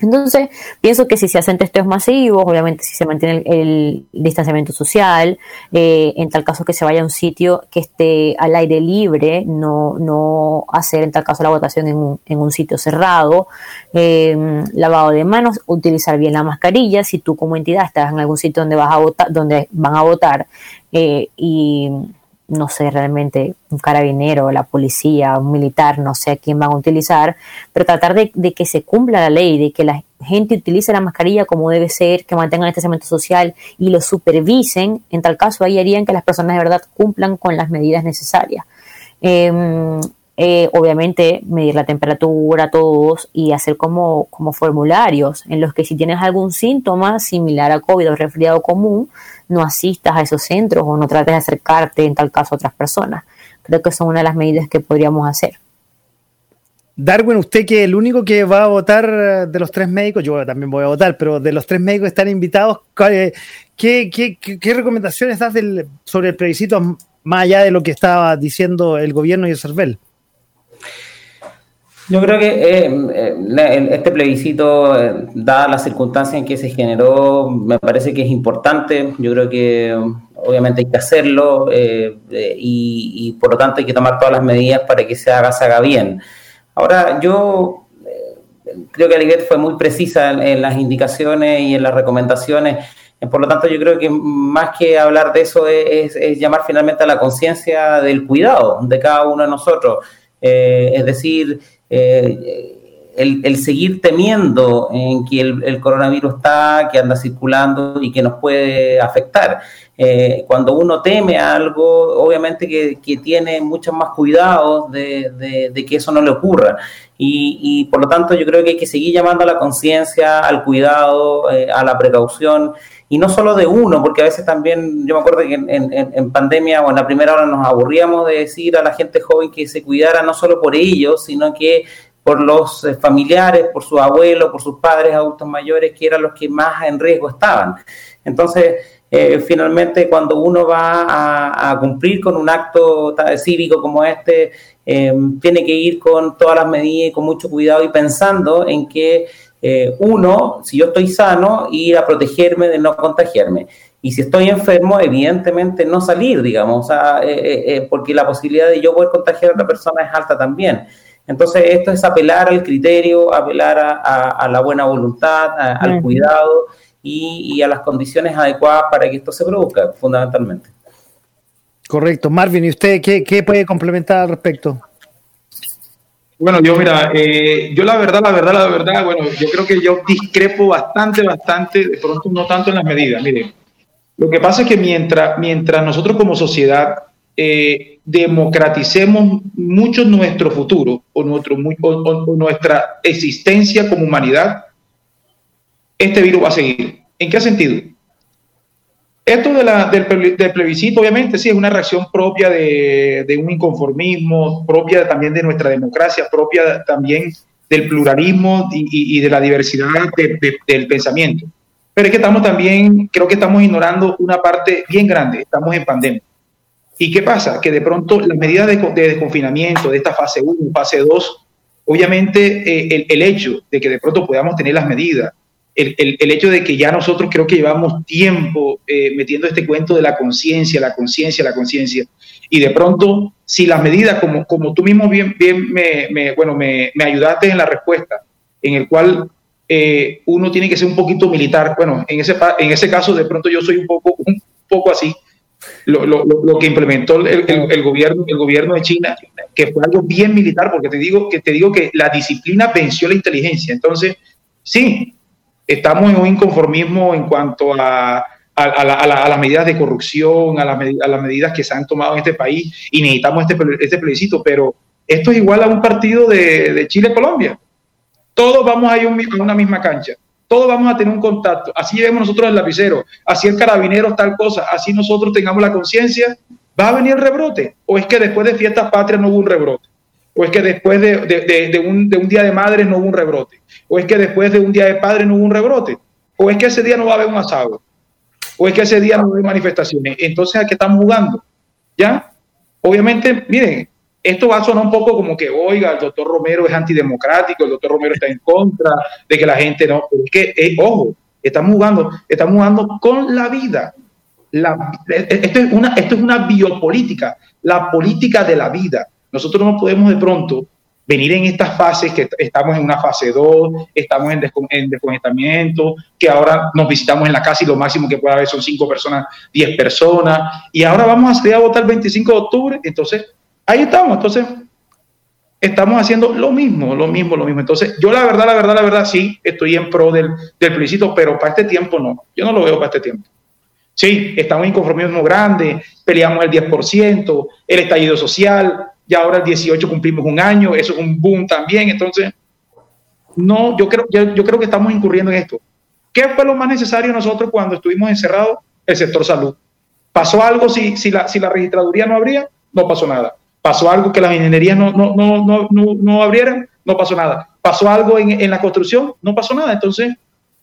Entonces, pienso que si se hacen testeos masivos, obviamente si se mantiene el, distanciamiento social, eh, en tal caso que se vaya a un sitio que esté al aire libre, no, no hacer en tal caso la votación en un, en un sitio cerrado, eh, lavado de manos, utilizar bien la mascarilla, si tú como entidad estás en algún sitio donde vas a votar, donde van a votar eh, y no sé realmente, un carabinero, la policía, un militar, no sé a quién van a utilizar, pero tratar de, que se cumpla la ley, de que la gente utilice la mascarilla como debe ser, que mantengan el distanciamiento social y lo supervisen, en tal caso ahí harían que las personas de verdad cumplan con las medidas necesarias. Em, eh, obviamente medir la temperatura todos y hacer como, como formularios en los que si tienes algún síntoma similar a COVID o resfriado común, no asistas a esos centros o no trates de acercarte en tal caso a otras personas. Creo que son una de las medidas que podríamos hacer. Darwin, usted que el único que va a votar de los tres médicos, yo también voy a votar, pero de los tres médicos que están invitados, ¿qué, qué, qué, recomendaciones das sobre el plebiscito más allá de lo que estaba diciendo el gobierno y el CERVEL? Yo creo que eh, eh, este plebiscito, eh, dada la circunstancia en que se generó, me parece que es importante. Yo creo que obviamente hay que hacerlo y, por lo tanto hay que tomar todas las medidas para que se haga, se haga bien. Ahora, yo creo que Alibet fue muy precisa en, las indicaciones y en las recomendaciones. Por lo tanto, yo creo que más que hablar de eso es llamar finalmente a la conciencia del cuidado de cada uno de nosotros. es decir, eh, el, seguir temiendo en que el, coronavirus está, que anda circulando y que nos puede afectar. Eh, cuando uno teme algo, obviamente que, tiene muchos más cuidados de, que eso no le ocurra. Y, por lo tanto yo creo que hay que seguir llamando a la conciencia, al cuidado, eh, a la precaución y no solo de uno, porque a veces también, yo me acuerdo que en, pandemia o en la primera hora nos aburríamos de decir a la gente joven que se cuidara no solo por ellos, sino que por los eh, familiares, por sus abuelos, por sus padres adultos mayores, que eran los que más en riesgo estaban. Entonces, eh, finalmente, cuando uno va a, cumplir con un acto cívico como este, eh, tiene que ir con todas las medidas y con mucho cuidado y pensando en que eh, uno, si yo estoy sano, ir a protegerme de no contagiarme. Y si estoy enfermo, evidentemente no salir, digamos, porque la posibilidad de yo poder contagiar a otra persona es alta también. Entonces, esto es apelar al criterio, apelar a, la buena voluntad, al cuidado y, a las condiciones adecuadas para que esto se produzca, fundamentalmente. Correcto. Marvin, ¿y usted qué, puede complementar al respecto? Bueno, yo mira, eh, yo la verdad, la verdad, la verdad, bueno, yo creo que yo discrepo bastante, bastante, de pronto no tanto en las medidas. Mire, lo que pasa es que mientras, mientras nosotros como sociedad eh, democraticemos mucho nuestro futuro o, nuestra existencia como humanidad, este virus va a seguir. ¿En qué sentido? Esto de la, del, plebiscito, obviamente, sí, es una reacción propia de, un inconformismo, propia también de nuestra democracia, propia también del pluralismo y, de la diversidad del pensamiento. Pero es que estamos también, creo que estamos ignorando una parte bien grande, estamos en pandemia. ¿Y qué pasa? Que de pronto las medidas de, desconfinamiento de esta fase 1, fase 2, obviamente eh, el, el, hecho de que de pronto podamos tener las medidas, el, hecho de que ya nosotros creo que llevamos tiempo eh, metiendo este cuento de la conciencia, la conciencia, la conciencia, y de pronto, si las medidas, como, como tú mismo bien, bien me, bueno, me, me, ayudaste en la respuesta, en el cual eh, uno tiene que ser un poquito militar, bueno, en ese, en ese caso de pronto yo soy un poco, un poco así, lo, lo, lo, que implementó el, el, gobierno, el gobierno de China, que fue algo bien militar, porque te digo que, te digo que la disciplina venció la inteligencia. Entonces, sí, estamos en un inconformismo en cuanto a, a, las medidas de corrupción, a, las medidas que se han tomado en este país y necesitamos este, este plebiscito, pero esto es igual a un partido de, Chile-Colombia. Todos vamos a ir a una misma cancha, todos vamos a tener un contacto, así vemos nosotros el lapicero, así el carabinero tal cosa, así nosotros tengamos la conciencia, va a venir el rebrote, o es que después de fiestas patrias no hubo un rebrote o es que después de, un, día de madres no hubo un rebrote, o es que después de un día de padres no hubo un rebrote, o es que ese día no va a haber un asado, o es que ese día no va a haber manifestaciones. Entonces, ¿a qué estamos jugando? ¿Ya? Obviamente, miren, esto va a sonar un poco como que, oiga, el doctor Romero es antidemocrático, el doctor Romero está en contra de que la gente no, es que, eh, ojo, estamos jugando, estamos jugando con la vida. La, esto, es una, esto es una biopolítica, la política de la vida. Nosotros no podemos de pronto venir en estas fases, que estamos en una fase 2, estamos en, en descongelamiento, que ahora nos visitamos en la casa y lo máximo que puede haber son 5 personas, 10 personas, y ahora vamos a salir a votar el 25 de octubre, entonces ahí estamos, entonces estamos haciendo lo mismo, lo mismo, lo mismo. Entonces yo la verdad, la verdad, la verdad, sí, estoy en pro del, del plebiscito, pero para este tiempo no, yo no lo veo para este tiempo. Sí, estamos en inconformismo grande, peleamos el 10%, el estallido social, ya ahora el 18 cumplimos un año, eso es un boom también, entonces, no, yo creo, yo, creo que estamos incurriendo en esto. ¿Qué fue lo más necesario nosotros cuando estuvimos encerrados? El sector salud. ¿Pasó algo si, si, la, si la registraduría no abría? No pasó nada. ¿Pasó algo que las ingenierías no, no, no, no, no, abrieran? No pasó nada. ¿Pasó algo en, en, la construcción? No pasó nada. Entonces,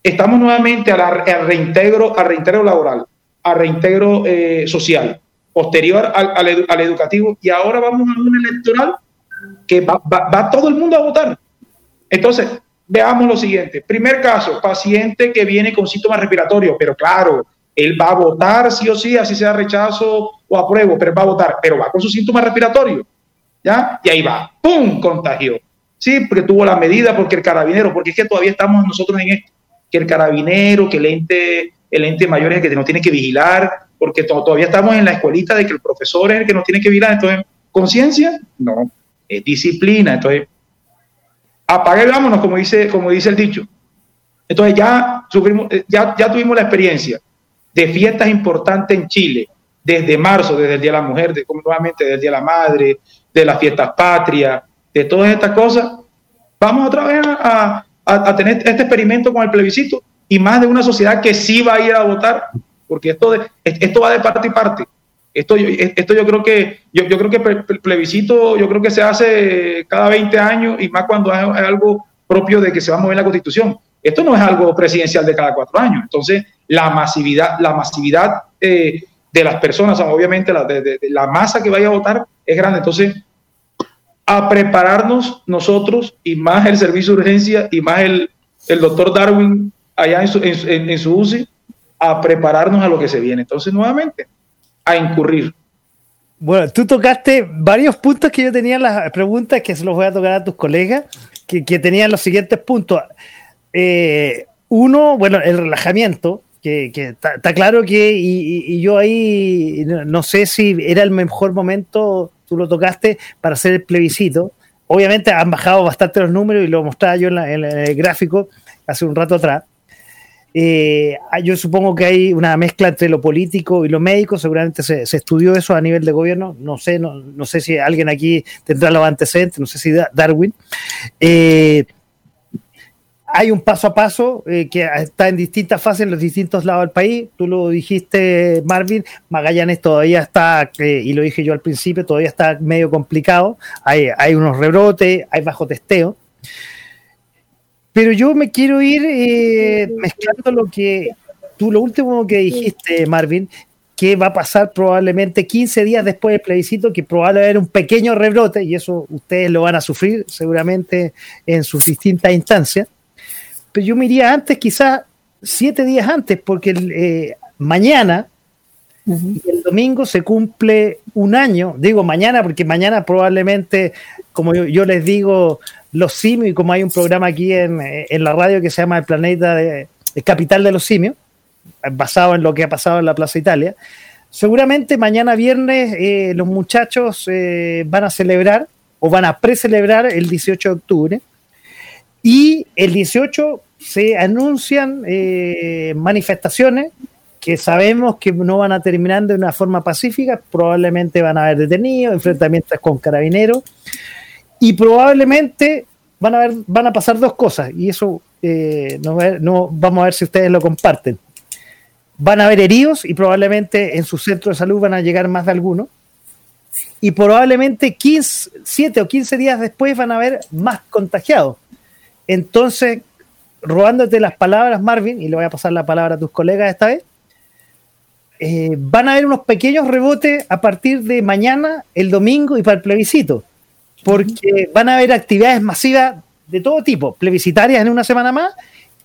estamos nuevamente al reintegro, reintegro laboral, al reintegro eh, social posterior al, al, educativo, y ahora vamos a un electoral que va, va, todo el mundo a votar. Entonces, veamos lo siguiente. Primer caso, paciente que viene con síntomas respiratorios, pero claro, él va a votar sí o sí, así sea rechazo o apruebo, pero va a votar, pero va con sus síntomas respiratorios. ¿Ya? Y ahí va, ¡pum! Contagió. Sí, porque tuvo la medida, porque el carabinero, porque es que todavía estamos nosotros en esto, que el carabinero, que el ente, el ente mayor es el que nos tiene que vigilar, porque todavía estamos en la escuelita de que el profesor es el que nos tiene que vigilar. Entonces, conciencia, no, es disciplina. Entonces, apague vámonos, como dice, como dice el dicho. Entonces, ya, sufrimos, eh, ya, ya tuvimos la experiencia de fiestas importantes en Chile, desde marzo, desde el Día de la Mujer, de, nuevamente desde el Día de la Madre, de las fiestas patrias, de todas estas cosas. Vamos otra vez a, tener este experimento con el plebiscito y más de una sociedad que sí va a ir a votar porque esto, de, esto va de parte y parte. Esto, esto yo creo que yo, creo que plebiscito yo creo que se hace cada 20 años y más cuando es algo propio de que se va a mover la constitución. Esto no es algo presidencial de cada cuatro años. Entonces, la masividad, la masividad eh, de las personas, obviamente la, de, la masa que vaya a votar es grande. Entonces, a prepararnos nosotros y más el servicio de urgencia y más el, el doctor Darwin allá en su, en, su UCI a prepararnos a lo que se viene. Entonces, nuevamente, a incurrir. Bueno, tú tocaste varios puntos que yo tenía en las preguntas que se los voy a tocar a tus colegas, que, que tenían los siguientes puntos. Eh, uno, bueno, el relajamiento, que, está claro que, y, yo ahí no, sé si era el mejor momento, tú lo tocaste, para hacer el plebiscito. Obviamente han bajado bastante los números y lo mostraba yo en, el gráfico hace un rato atrás. Eh, yo supongo que hay una mezcla entre lo político y lo médico, seguramente se, estudió eso a nivel de gobierno, no sé, no, no, sé si alguien aquí tendrá los antecedentes, no sé si Darwin. Eh, hay un paso a paso eh, que está en distintas fases en los distintos lados del país. Tú lo dijiste, Marvin, Magallanes todavía está, y lo dije yo al principio, todavía está medio complicado. Hay, unos rebrotes, hay bajo testeo. Pero yo me quiero ir eh, mezclando lo que tú, lo último que dijiste, Marvin, que va a pasar probablemente 15 días después del plebiscito, que probablemente haber un pequeño rebrote, y eso ustedes lo van a sufrir seguramente en sus distintas instancias pero yo me iría antes, quizás siete días antes, porque eh, mañana y el domingo se cumple un año. Digo mañana porque mañana probablemente, como yo, les digo, los simios, y como hay un programa aquí en, la radio que se llama El Planeta de, Capital de los Simios, basado en lo que ha pasado en la Plaza Italia, seguramente mañana viernes eh, los muchachos eh, van a celebrar o van a precelebrar el 18 de octubre y el 18 se anuncian eh, manifestaciones que sabemos que no van a terminar de una forma pacífica, probablemente van a haber detenidos, enfrentamientos con carabineros, y probablemente van a, ver, van a pasar dos cosas, y eso eh, no, vamos a ver si ustedes lo comparten. Van a haber heridos y probablemente en su centro de salud van a llegar más de algunos, y probablemente 15, 7 o 15 días después van a haber más contagiados. Entonces, robándote las palabras, Marvin, y le voy a pasar la palabra a tus colegas esta vez, eh, van a haber unos pequeños rebotes a partir de mañana, el domingo y para el plebiscito, porque van a haber actividades masivas de todo tipo, plebiscitarias en una semana más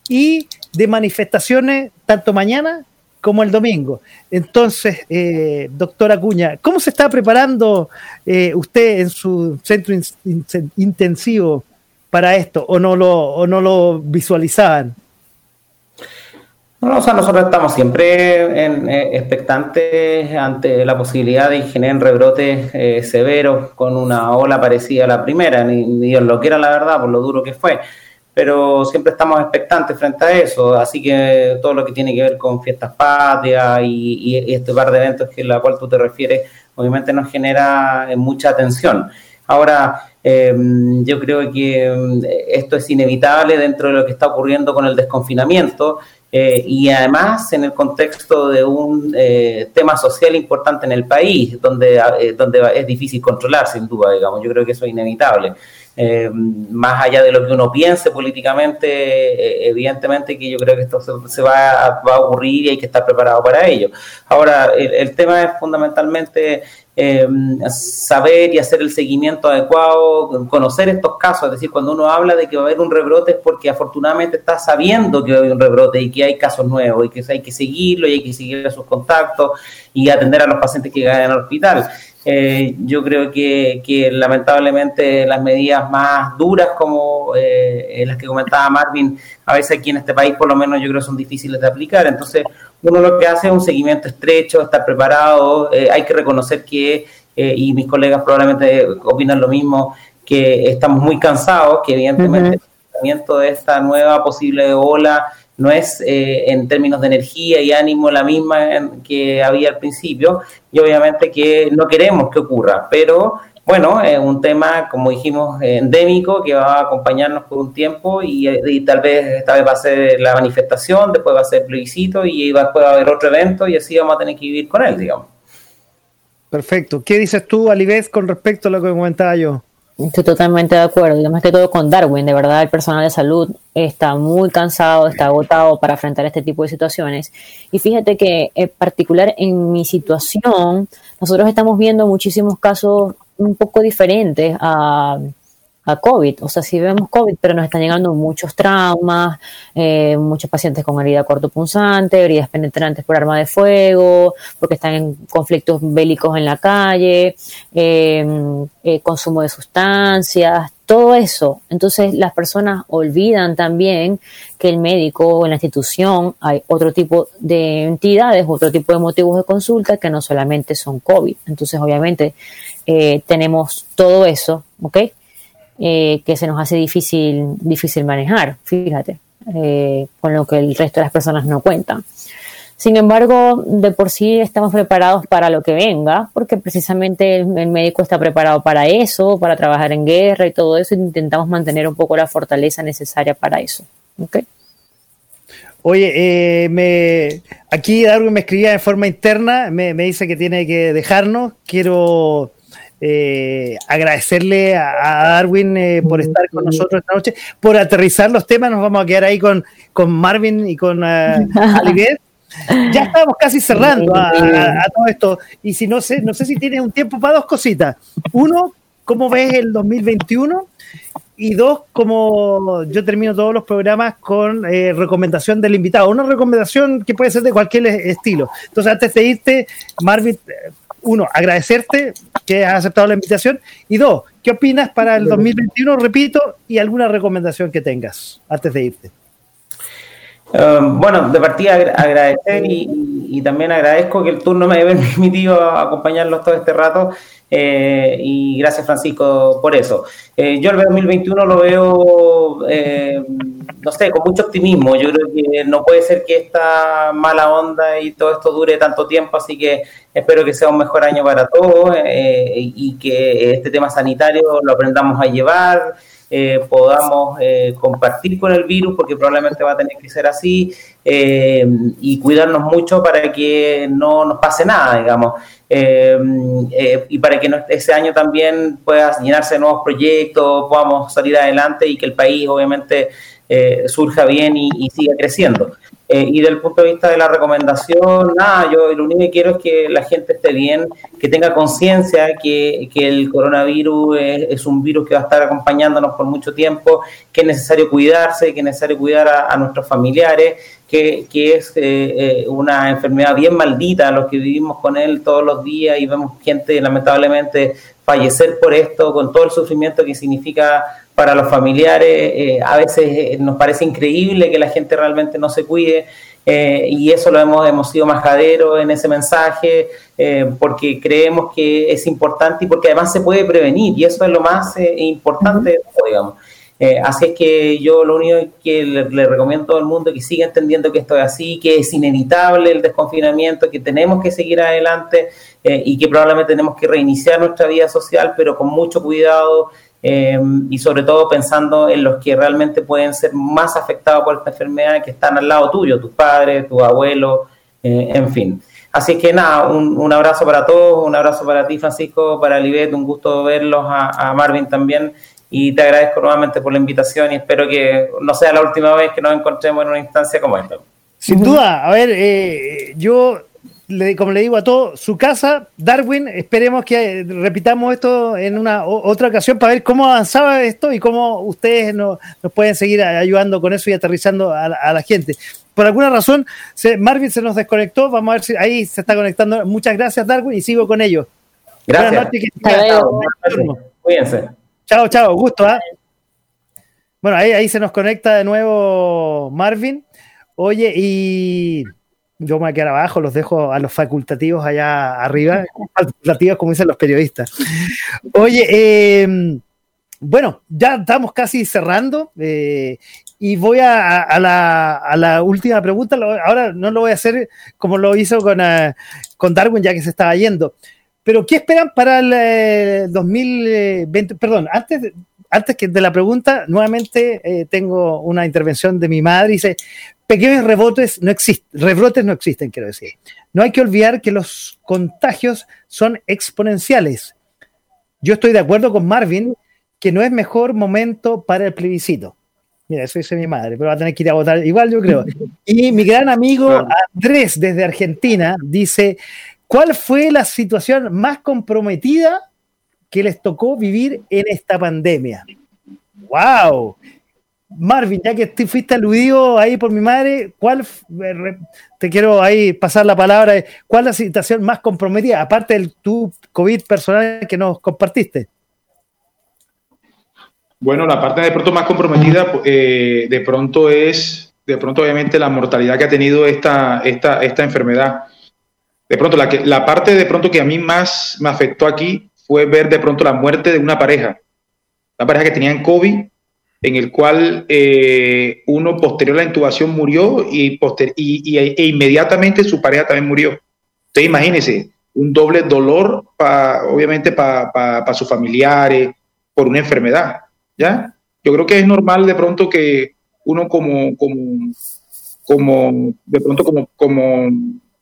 y de manifestaciones tanto mañana como el domingo. Entonces, eh, doctora Cuña, ¿cómo se está preparando eh, usted en su centro intensivo para esto o no lo, o no lo visualizaban? No, o sea, nosotros estamos siempre en, eh, expectantes ante la posibilidad de generar rebrotes eh, severos con una ola parecida a la primera, ni, Dios lo quiera la verdad, por lo duro que fue, pero siempre estamos expectantes frente a eso, así que todo lo que tiene que ver con fiestas patrias y, y este par de eventos que la cual tú te refieres, obviamente nos genera eh, mucha atención. Ahora, Em, yo creo que em, esto es inevitable dentro de lo que está ocurriendo con el desconfinamiento eh, y además en el contexto de un eh, tema social importante en el país, donde, eh, donde es difícil controlar, sin duda, digamos. Yo creo que eso es inevitable. más allá de lo que uno piense políticamente, evidentemente que yo creo que esto se, va, a, ocurrir y hay que estar preparado para ello. Ahora, el tema es fundamentalmente eh, saber y hacer el seguimiento adecuado, conocer estos casos, es decir, cuando uno habla de que va a haber un rebrote es porque afortunadamente está sabiendo que haber un rebrote y que hay casos nuevos y que hay que seguirlo y hay que seguir a sus contactos y atender a los pacientes que caen al hospital. Eh, yo creo que, que, lamentablemente las medidas más duras como eh, las que comentaba Marvin, a veces aquí en este país por lo menos yo creo que son difíciles de aplicar. Entonces, uno lo que hace es un seguimiento estrecho, estar preparado, eh, hay que reconocer que, eh, y mis colegas probablemente opinan lo mismo, que estamos muy cansados, que evidentemente el tratamiento de esta nueva posible ola no es eh, en términos de energía y ánimo la misma que había al principio, y obviamente que no queremos que ocurra, pero bueno, es un tema, como dijimos, endémico que va a acompañarnos por un tiempo y, tal vez esta vez va a ser la manifestación, después va a ser plebiscito y después va a haber otro evento y así vamos a tener que vivir con él, digamos. Perfecto. ¿Qué dices tú, Alibez, con respecto a lo que comentaba yo? Estoy totalmente de acuerdo, y más que todo con Darwin. De verdad, el personal de salud está muy cansado, está agotado para enfrentar este tipo de situaciones. Y fíjate que, en particular en mi situación, nosotros estamos viendo muchísimos casos un poco diferentes a, a COVID. O sea, sí vemos COVID, pero nos están llegando muchos traumas, eh, muchos pacientes con herida cortopunzante, heridas penetrantes por arma de fuego, porque están en conflictos bélicos en la calle, em, eh, consumo de sustancias, todo eso. Entonces las personas olvidan también que el médico o en la institución hay otro tipo de entidades, otro tipo de motivos de consulta que no solamente son COVID. Entonces obviamente eh, tenemos todo eso, ¿ok? Eh, que se nos hace difícil, difícil manejar, fíjate, eh, con lo que el resto de las personas no cuentan. Sin embargo, de por sí estamos preparados para lo que venga, porque precisamente el, médico está preparado para eso, para trabajar en guerra y todo eso, intentamos mantener un poco la fortaleza necesaria para eso. ¿okay? Oye, eh, me, aquí Darwin me escribía de forma interna, me dice que tiene que dejarnos. Quiero eh, agradecerle a, Darwin eh, por estar con nosotros esta noche, por aterrizar los temas. Nos vamos a quedar ahí con, con Marvin y con uh, Ya estábamos casi cerrando a, todo esto. Y si no sé, no sé si tienes un tiempo para dos cositas. Uno, ¿cómo ves el 2021? Y dos, como yo termino todos los programas con eh, recomendación del invitado. Una recomendación que puede ser de cualquier estilo. Entonces, antes de irte, Marvin, uno, agradecerte que has aceptado la invitación. Y dos, ¿qué opinas para el 2021? Repito, y alguna recomendación que tengas antes de irte. Um, bueno, de partida agradecer y, también agradezco que el turno me haya permitido acompañarlos todo este rato eh, y gracias Francisco por eso. Eh, yo el 2021 lo veo, eh, no sé, con mucho optimismo. Yo creo que no puede ser que esta mala onda y todo esto dure tanto tiempo, así que espero que sea un mejor año para todos y que este tema sanitario lo aprendamos a llevar. Eh, podamos eh, compartir con el virus, porque probablemente va a tener que ser así, eh, y cuidarnos mucho para que no nos pase nada, digamos. y para que ese año también pueda llenarse de nuevos proyectos, podamos salir adelante y que el país obviamente surja bien y siga creciendo. Eh, y del punto de vista de la recomendación, nada, yo lo único que quiero es que la gente esté bien, que tenga conciencia que, que, el coronavirus es, un virus que va a estar acompañándonos por mucho tiempo, que es necesario cuidarse, que es necesario cuidar a, nuestros familiares, que, que es eh, eh, una enfermedad bien maldita, los que vivimos con él todos los días y vemos gente lamentablemente fallecer por esto, con todo el sufrimiento que significa para los familiares. Eh, a veces eh, nos parece increíble que la gente realmente no se cuide eh, y eso lo hemos, hemos sido majaderos en ese mensaje porque creemos que es importante y porque además se puede prevenir y eso es lo más importante, digamos. Así es que yo lo único que le, recomiendo a todo el mundo es que siga entendiendo que esto es así, que es inevitable el desconfinamiento, que tenemos que seguir adelante y que probablemente tenemos que reiniciar nuestra vida social, pero con mucho cuidado, eh, y sobre todo pensando en los que realmente pueden ser más afectados por esta enfermedad que están al lado tuyo, tus padres, tus abuelos, eh, en fin. Así que nada, un, abrazo para todos, un abrazo para ti Francisco, para Libet, un gusto verlos, a, Marvin también y te agradezco nuevamente por la invitación y espero que no sea la última vez que nos encontremos en una instancia como esta. Sin duda, a ver, eh, yo como le digo a todos, su casa, Darwin, esperemos que repitamos esto en una otra ocasión para ver cómo avanzaba esto y cómo ustedes nos, pueden seguir ayudando con eso y aterrizando a, la gente. Por alguna razón, Marvin se nos desconectó, vamos a ver si ahí se está conectando. Muchas gracias, Darwin, y sigo con ellos. Gracias. Cuídense. Chao, chao, gusto. ¿ah? Bueno, ahí, ahí se nos conecta de nuevo Marvin. Oye, y yo me voy a quedar abajo, los dejo a los facultativos allá arriba, facultativos como dicen los periodistas. Oye, em, bueno, ya estamos casi cerrando eh, y voy a, la, última pregunta. Ahora no lo voy a hacer como lo hizo con, eh, con Darwin, ya que se estaba yendo. Pero, ¿qué esperan para el 2020? Eh, Perdón, antes, antes que de la pregunta, nuevamente tengo una intervención de mi madre. Dice, pequeños rebotes no existen, rebrotes no existen, quiero decir. No hay que olvidar que los contagios son exponenciales. Yo estoy de acuerdo con Marvin que no es mejor momento para el plebiscito. Mira, eso dice mi madre, pero va a tener que ir a votar igual, yo creo. Y mi gran amigo Andrés, desde Argentina, dice, ¿cuál fue la situación más comprometida que les tocó vivir en esta pandemia? ¡Wow! Marvin, ya que fuiste aludido ahí por mi madre, ¿cuál te quiero ahí pasar la palabra? ¿Cuál es la situación más comprometida, aparte del tu COVID personal que nos compartiste? Bueno, la parte de pronto más comprometida, eh, de pronto es, de pronto obviamente la mortalidad que ha tenido esta, esta, esta enfermedad. De pronto, la, que, la parte de pronto que a mí más me afectó aquí fue ver de pronto la muerte de una pareja, una pareja que tenían COVID en el cual eh, uno posterior a la intubación murió y, y, e inmediatamente su pareja también murió. Entonces imagínense, un doble dolor, obviamente para sus familiares, por una enfermedad, ¿ya? Yo creo que es normal de pronto que uno como, como, como de pronto como, como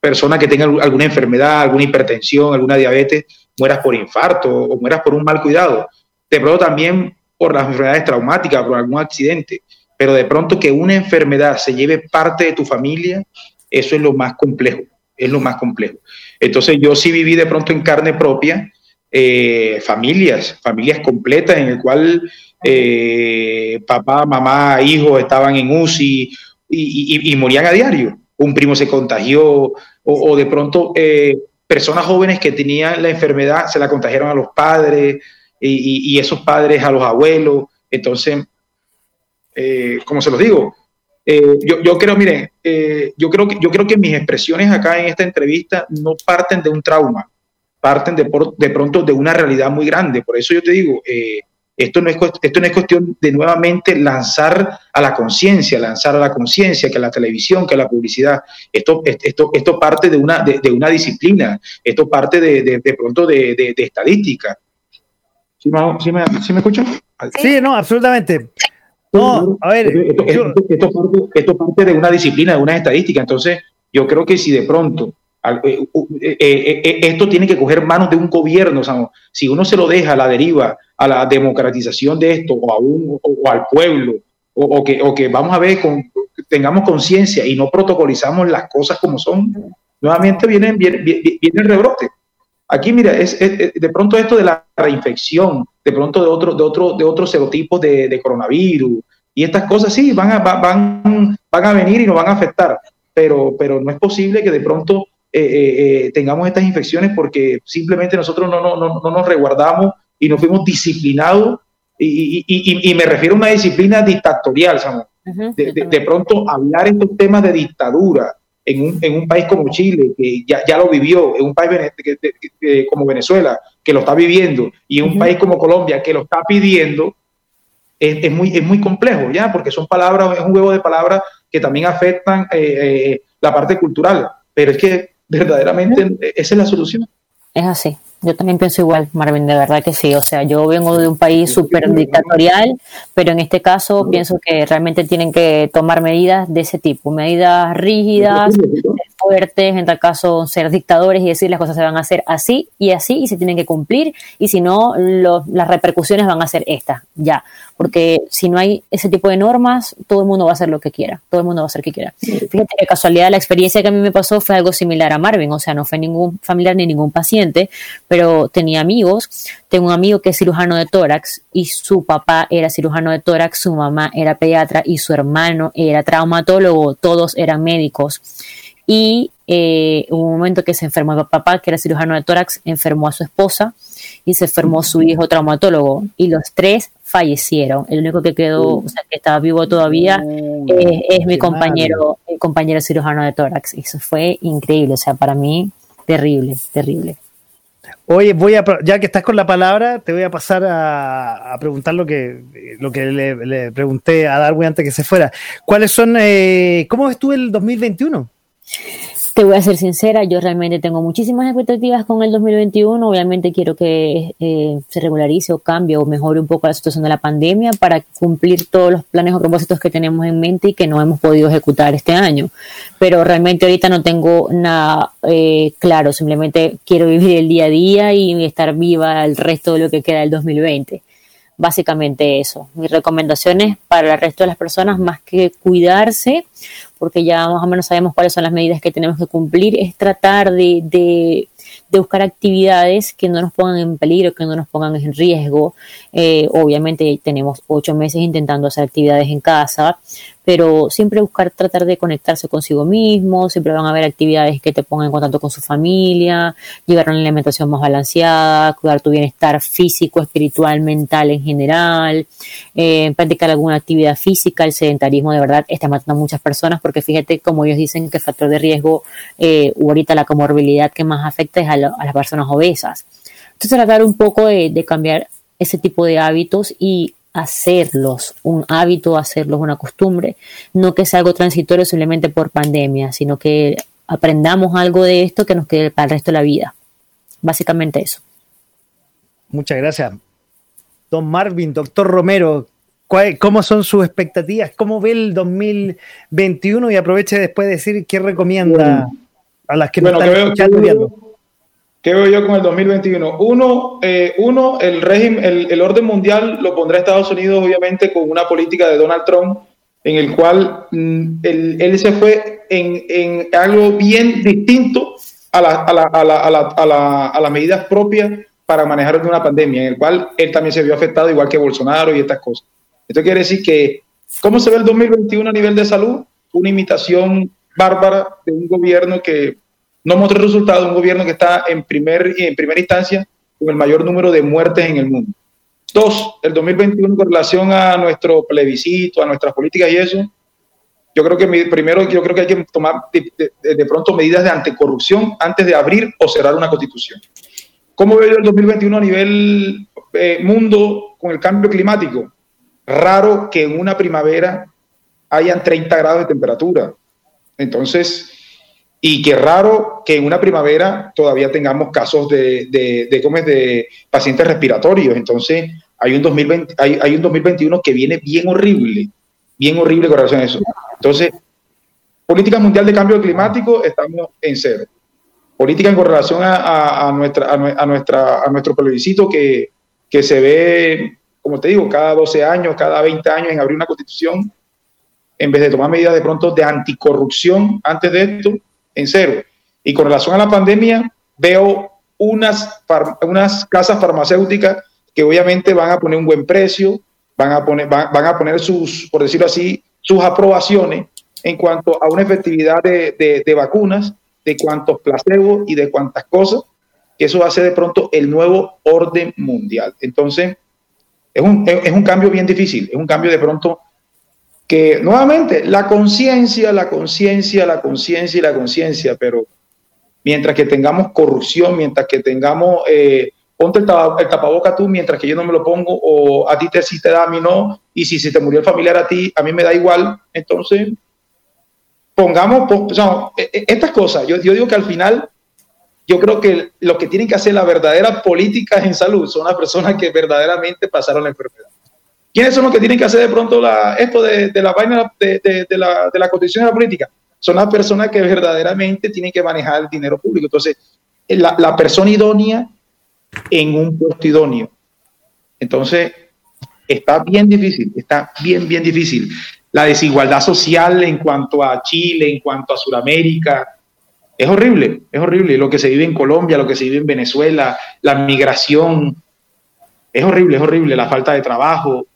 persona que tenga alguna enfermedad, alguna hipertensión, alguna diabetes, mueras por infarto o mueras por un mal cuidado. De pronto también por las enfermedades traumáticas, por algún accidente, pero de pronto que una enfermedad se lleve parte de tu familia, eso es lo más complejo, es lo más complejo. Entonces yo sí viví de pronto en carne propia eh, familias, familias completas en el cual eh, papá, mamá, hijos estaban en UCI y, morían a diario. Un primo se contagió o, de pronto eh, personas jóvenes que tenían la enfermedad se la contagiaron a los padres, y, esos padres a los abuelos. Entonces, eh, como se los digo, eh, yo, creo, miren, eh, yo, creo que, yo creo que mis expresiones acá en esta entrevista no parten de un trauma, parten de, de pronto de una realidad muy grande. Por eso yo te digo, esto, no es, esto no es cuestión de nuevamente lanzar a la conciencia, lanzar a la conciencia, que la televisión, que la publicidad. Esto, esto, esto parte de una, de, una disciplina, esto parte de, de pronto de, estadística. ¿Sí me, ¿sí me, escuchan? Sí, no, absolutamente. No, a ver. Esto, parte, de una disciplina, de una estadística. Entonces, yo creo que si de pronto esto tiene que coger manos de un gobierno, si uno se lo deja a la deriva, a la democratización de esto, o, a un, o, al pueblo, o, que, o que vamos a ver, con, tengamos conciencia y no protocolizamos las cosas como son, nuevamente viene, viene, viene el rebrote. Aquí, mira, es, de pronto esto de la reinfección, de pronto de otro, de otro, de otros serotipos de, coronavirus y estas cosas sí van a, van, van a venir y nos van a afectar, pero, pero no es posible que de pronto eh, eh, eh, tengamos estas infecciones porque simplemente nosotros no, no, no, no nos resguardamos y no fuimos disciplinados y, y, y, me refiero a una disciplina dictatorial, de, de, pronto hablar estos temas de dictadura, en un, en un país como Chile, que ya, ya, lo vivió, en un país como Venezuela, que lo está viviendo, y en un país como Colombia, que lo está pidiendo, es, es, muy, es muy complejo, ¿ya? Porque son palabras, es un huevo de palabras que también afectan eh, eh, la parte cultural, pero es que verdaderamente esa es la solución. Es así. Yo también pienso igual, Marvin, de verdad que sí. O sea, yo vengo de un país súper dictatorial, pero en este caso pienso que realmente tienen que tomar medidas de ese tipo, medidas rígidas, fuertes, en tal caso ser dictadores y decir las cosas se van a hacer así y así y se tienen que cumplir y si no, las repercusiones van a ser estas, ya. Porque si no hay ese tipo de normas, todo el mundo va a hacer lo que quiera, todo el mundo va a hacer lo que quiera. Fíjate que casualidad la experiencia que a mí me pasó fue algo similar a Marvin, o sea, no fue ningún familiar ni ningún paciente, pero tenía amigos, tengo un amigo que es cirujano de tórax y su papá era cirujano de tórax, su mamá era pediatra y su hermano era traumatólogo, todos eran médicos y eh, hubo un momento que se enfermó el papá, que era cirujano de tórax, enfermó a su esposa y se enfermó su hijo traumatólogo y los tres fallecieron. El único que quedó, o sea, que estaba vivo todavía es, mi compañero, mi compañero cirujano de tórax. Eso fue increíble, o sea, para mí terrible, terrible. Oye, voy a, ya que estás con la palabra, te voy a pasar a, preguntar lo que, lo que le, pregunté a Darwin antes que se fuera. ¿Cuáles son, eh, cómo estuvo el 2021? Te voy a ser sincera, yo realmente tengo muchísimas expectativas con el 2021. Obviamente quiero que eh, se regularice o cambie o mejore un poco la situación de la pandemia para cumplir todos los planes o propósitos que tenemos en mente y que no hemos podido ejecutar este año. Pero realmente ahorita no tengo nada eh, claro, simplemente quiero vivir el día a día y estar viva el resto de lo que queda del 2020 básicamente eso. Mis recomendaciones para el resto de las personas, más que cuidarse, porque ya más o menos sabemos cuáles son las medidas que tenemos que cumplir, es tratar de, de de buscar actividades que no nos pongan en peligro, que no nos pongan en riesgo. Eh, obviamente tenemos ocho meses intentando hacer actividades en casa, pero siempre buscar tratar de conectarse consigo mismo, siempre van a haber actividades que te pongan en contacto con su familia, llevar una alimentación más balanceada, cuidar tu bienestar físico, espiritual, mental en general, eh, practicar alguna actividad física, el sedentarismo de verdad está matando a muchas personas porque fíjate como ellos dicen que el factor de riesgo eh, ahorita la comorbilidad que más afecta es a, las personas obesas. Entonces tratar un poco de cambiar ese tipo de hábitos y hacerlos un hábito, hacerlos una costumbre, no que sea algo transitorio simplemente por pandemia, sino que aprendamos algo de esto que nos quede para el resto de la vida. Básicamente eso. Muchas gracias. Don Marvin, doctor Romero, ¿cómo son sus expectativas? ¿Cómo ve el 2021? Y aproveche después de decir qué recomienda a las que nos están escuchando viendo. ¿Qué veo yo con el 2021? Uno, eh, uno el régimen, el, orden mundial lo pondrá Estados Unidos, obviamente, con una política de Donald Trump, en el cual mm, él, se fue en, algo bien distinto a, a, las medidas propias para manejar una pandemia, en el cual él también se vio afectado, igual que Bolsonaro y estas cosas. Esto quiere decir que, ¿cómo se ve el 2021 a nivel de salud? Una imitación bárbara de un gobierno que no mostró resultado de un gobierno que está en, primer, en primera instancia con el mayor número de muertes en el mundo. Dos, el 2021 con relación a nuestro plebiscito, a nuestras políticas y eso, yo creo que primero yo creo que hay que tomar de, pronto medidas de anticorrupción antes de abrir o cerrar una constitución. ¿Cómo veo yo el 2021 a nivel eh, mundo con el cambio climático? Raro que en una primavera hayan 30 grados de temperatura. Entonces, y qué raro que en una primavera todavía tengamos casos de, de, de, de pacientes respiratorios. Entonces, hay un, 2020, hay, hay un 2021 que viene bien horrible, bien horrible con relación a eso. Entonces, política mundial de cambio climático, estamos en cero. Política en relación a, a, nuestra, a, nuestra, a nuestro plebiscito que, que se ve, como te digo, cada 12 años, cada 20 años en abrir una constitución, en vez de tomar medidas de pronto de anticorrupción antes de esto, en cero. Y con relación a la pandemia, veo unas, unas casas farmacéuticas que obviamente van a poner un buen precio, van a poner, van, a poner sus, por decirlo así, sus aprobaciones en cuanto a una efectividad de, de, vacunas, de cuántos placebos y de cuántas cosas, que eso ser de pronto el nuevo orden mundial. Entonces, es un, es un cambio bien difícil, es un cambio de pronto que nuevamente la conciencia, la conciencia, la conciencia y la conciencia, pero mientras que tengamos corrupción, mientras que tengamos, eh, ponte el, tapaboca tú mientras que yo no me lo pongo, o a ti te, si te da, a mí no, y si se te murió el familiar a ti, a mí me da igual, entonces pongamos, e, e, estas cosas, yo, yo digo que al final, yo creo que lo que tienen que hacer la verdadera política en salud son las personas que verdaderamente pasaron la enfermedad. ¿Quiénes son los que tienen que hacer de pronto la, esto de, la vaina de, la, de la constitución de la política? Son las personas que verdaderamente tienen que manejar el dinero público. Entonces, la, la persona idónea en un puesto idóneo. Entonces, está bien difícil, está bien, bien difícil. La desigualdad social en cuanto a Chile, en cuanto a Sudamérica, es horrible, es horrible. Lo que se vive en Colombia, lo que se vive en Venezuela, la migración, es horrible, es horrible. La falta de trabajo,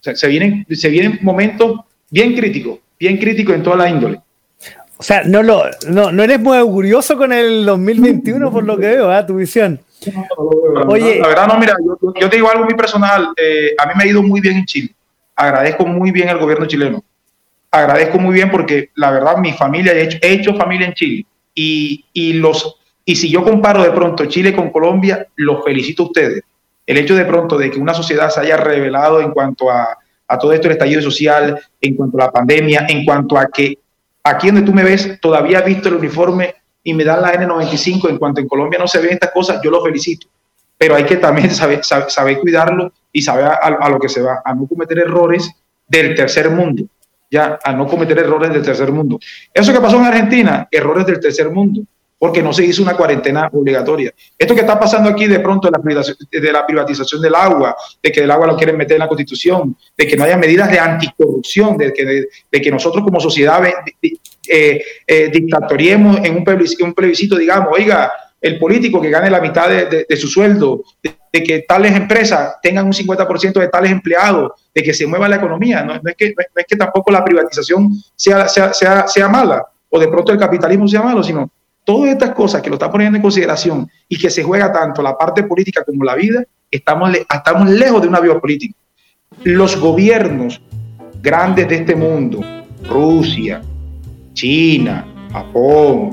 se, vienen, se vienen momentos bien críticos, bien críticos en toda la índole. O sea, no, lo, no, no eres muy augurioso con el 2021 por lo que veo, ¿eh? tu visión. Oye, la verdad no, mira, yo, te digo algo muy personal. Eh, a mí me ha ido muy bien en Chile. Agradezco muy bien al gobierno chileno. Agradezco muy bien porque la verdad mi familia, he hecho, he hecho familia en Chile. Y, y, los, y si yo comparo de pronto Chile con Colombia, los felicito a ustedes el hecho de pronto de que una sociedad se haya revelado en cuanto a, todo esto, el estallido social, en cuanto a la pandemia, en cuanto a que aquí donde tú me ves todavía he visto el uniforme y me dan la N95, en cuanto en Colombia no se ven estas cosas, yo lo felicito. Pero hay que también saber, saber, cuidarlo y saber a, a, lo que se va, a no cometer errores del tercer mundo, ya, a no cometer errores del tercer mundo. Eso que pasó en Argentina, errores del tercer mundo. Porque no se hizo una cuarentena obligatoria. Esto que está pasando aquí de pronto de la privatización, del agua, de que el agua lo quieren meter en la constitución, de que no haya medidas de anticorrupción, de que, de, que nosotros como sociedad eh, eh, dictatoriemos en un plebiscito, un plebiscito, digamos, oiga, el político que gane la mitad de, su sueldo, de, que tales empresas tengan un 50% de tales empleados, de que se mueva la economía. No, es, que, es que tampoco la privatización sea, sea, sea mala o de pronto el capitalismo sea malo, sino todas estas cosas que lo está poniendo en consideración y que se juega tanto la parte política como la vida, estamos, estamos lejos de una biopolítica. Los gobiernos grandes de este mundo, Rusia, China, Japón,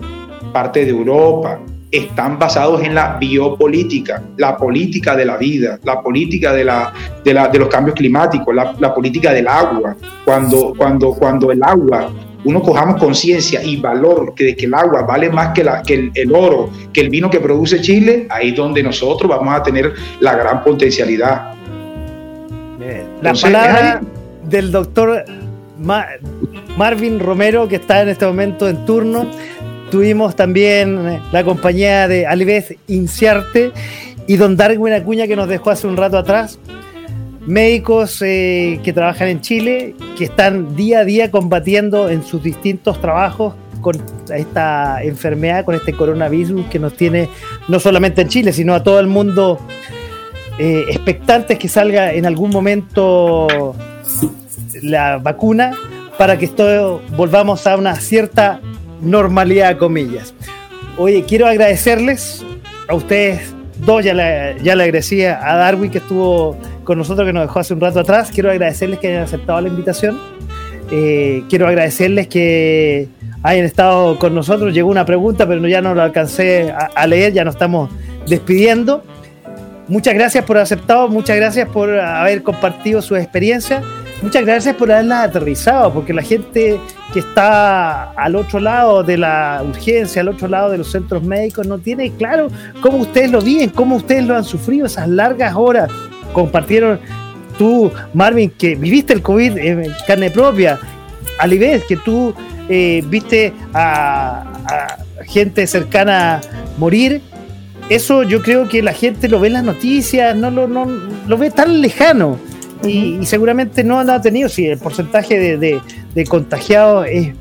parte de Europa, están basados en la biopolítica, la política de la vida, la política de, la, de los cambios climáticos, la, la, política del agua. Cuando, cuando, cuando el agua, uno cojamos conciencia y valor de que el agua vale más que, la, que el, oro, que el vino que produce Chile, ahí es donde nosotros vamos a tener la gran potencialidad. La palabra del doctor Marvin Romero, que está en este momento en turno Tuvimos también la compañía de Alves Inciarte y don Darwin Acuña que nos dejó hace un rato atrás. Médicos eh, que trabajan en Chile, que están día a día combatiendo en sus distintos trabajos con esta enfermedad, con este coronavirus que nos tiene no solamente en Chile, sino a todo el mundo eh, expectantes que salga en algún momento la vacuna para que esto volvamos a una cierta normalidad, comillas. Oye, quiero agradecerles a ustedes dos, ya le, ya le a Darwin que estuvo con nosotros, que nos dejó hace un rato atrás. Quiero agradecerles que hayan aceptado la invitación. Eh, quiero agradecerles que hayan estado con nosotros. Llegó una pregunta, pero ya no la alcancé a, a leer, ya nos estamos despidiendo. Muchas gracias por aceptado, muchas gracias por haber compartido su experiencia muchas gracias por haberla aterrizado, porque la gente que está al otro lado de la urgencia, al otro lado de los centros médicos, no tiene claro cómo ustedes lo viven, cómo ustedes lo han sufrido, esas largas horas. Compartieron tú, Marvin, que viviste el COVID en carne propia, Alibés, que tú eh, viste a, gente cercana morir. Eso yo creo que la gente lo ve en las noticias, no lo, no, lo ve tan lejano y, seguramente no han tenido, si el porcentaje de, contagiados es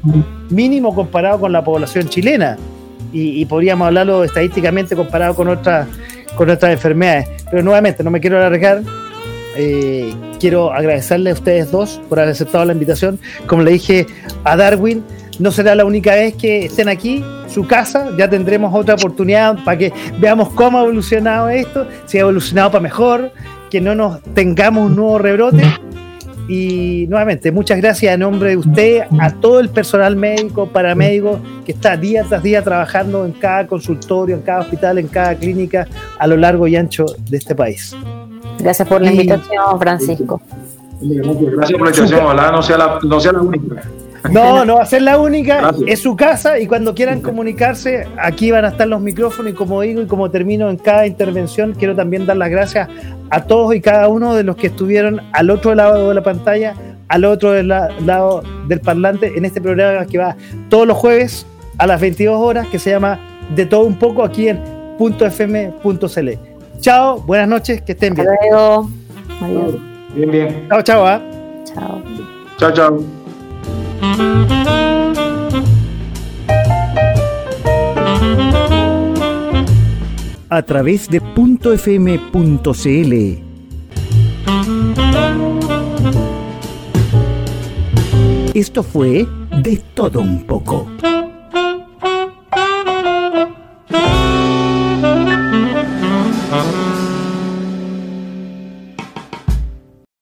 mínimo comparado con la población chilena, y, podríamos hablarlo estadísticamente comparado con otras, con otras enfermedades. Pero nuevamente, no me quiero alargar, eh, quiero agradecerle a ustedes dos por haber aceptado la invitación. Como le dije a Darwin, no será la única vez que estén aquí, su casa, ya tendremos otra oportunidad para que veamos cómo ha evolucionado esto, si ha evolucionado para mejor, que no nos tengamos un nuevo rebrote. Y nuevamente, muchas gracias en nombre de usted, a todo el personal médico, paramédico, que está día tras día trabajando en cada consultorio, en cada hospital, en cada clínica, a lo largo y ancho de este país. Gracias por la invitación, Francisco. Gracias por la invitación, ojalá no sea la, no sea la única. No, no va a ser la única, es su casa y cuando quieran comunicarse, aquí van a estar los micrófonos y como digo y como termino en cada intervención, quiero también dar las gracias a todos y cada uno de los que estuvieron al otro lado de la pantalla, al otro lado del parlante, en este programa que va todos los jueves a las 22 horas, que se llama De todo un poco aquí en .fm.cl. Chao, buenas noches, que estén bien. Hasta luego. Adiós. Bien, bien. Chao, chao. ¿ah? Chao. Chao, chao. A través de .fm.cl Esto fue De Todo Un poco.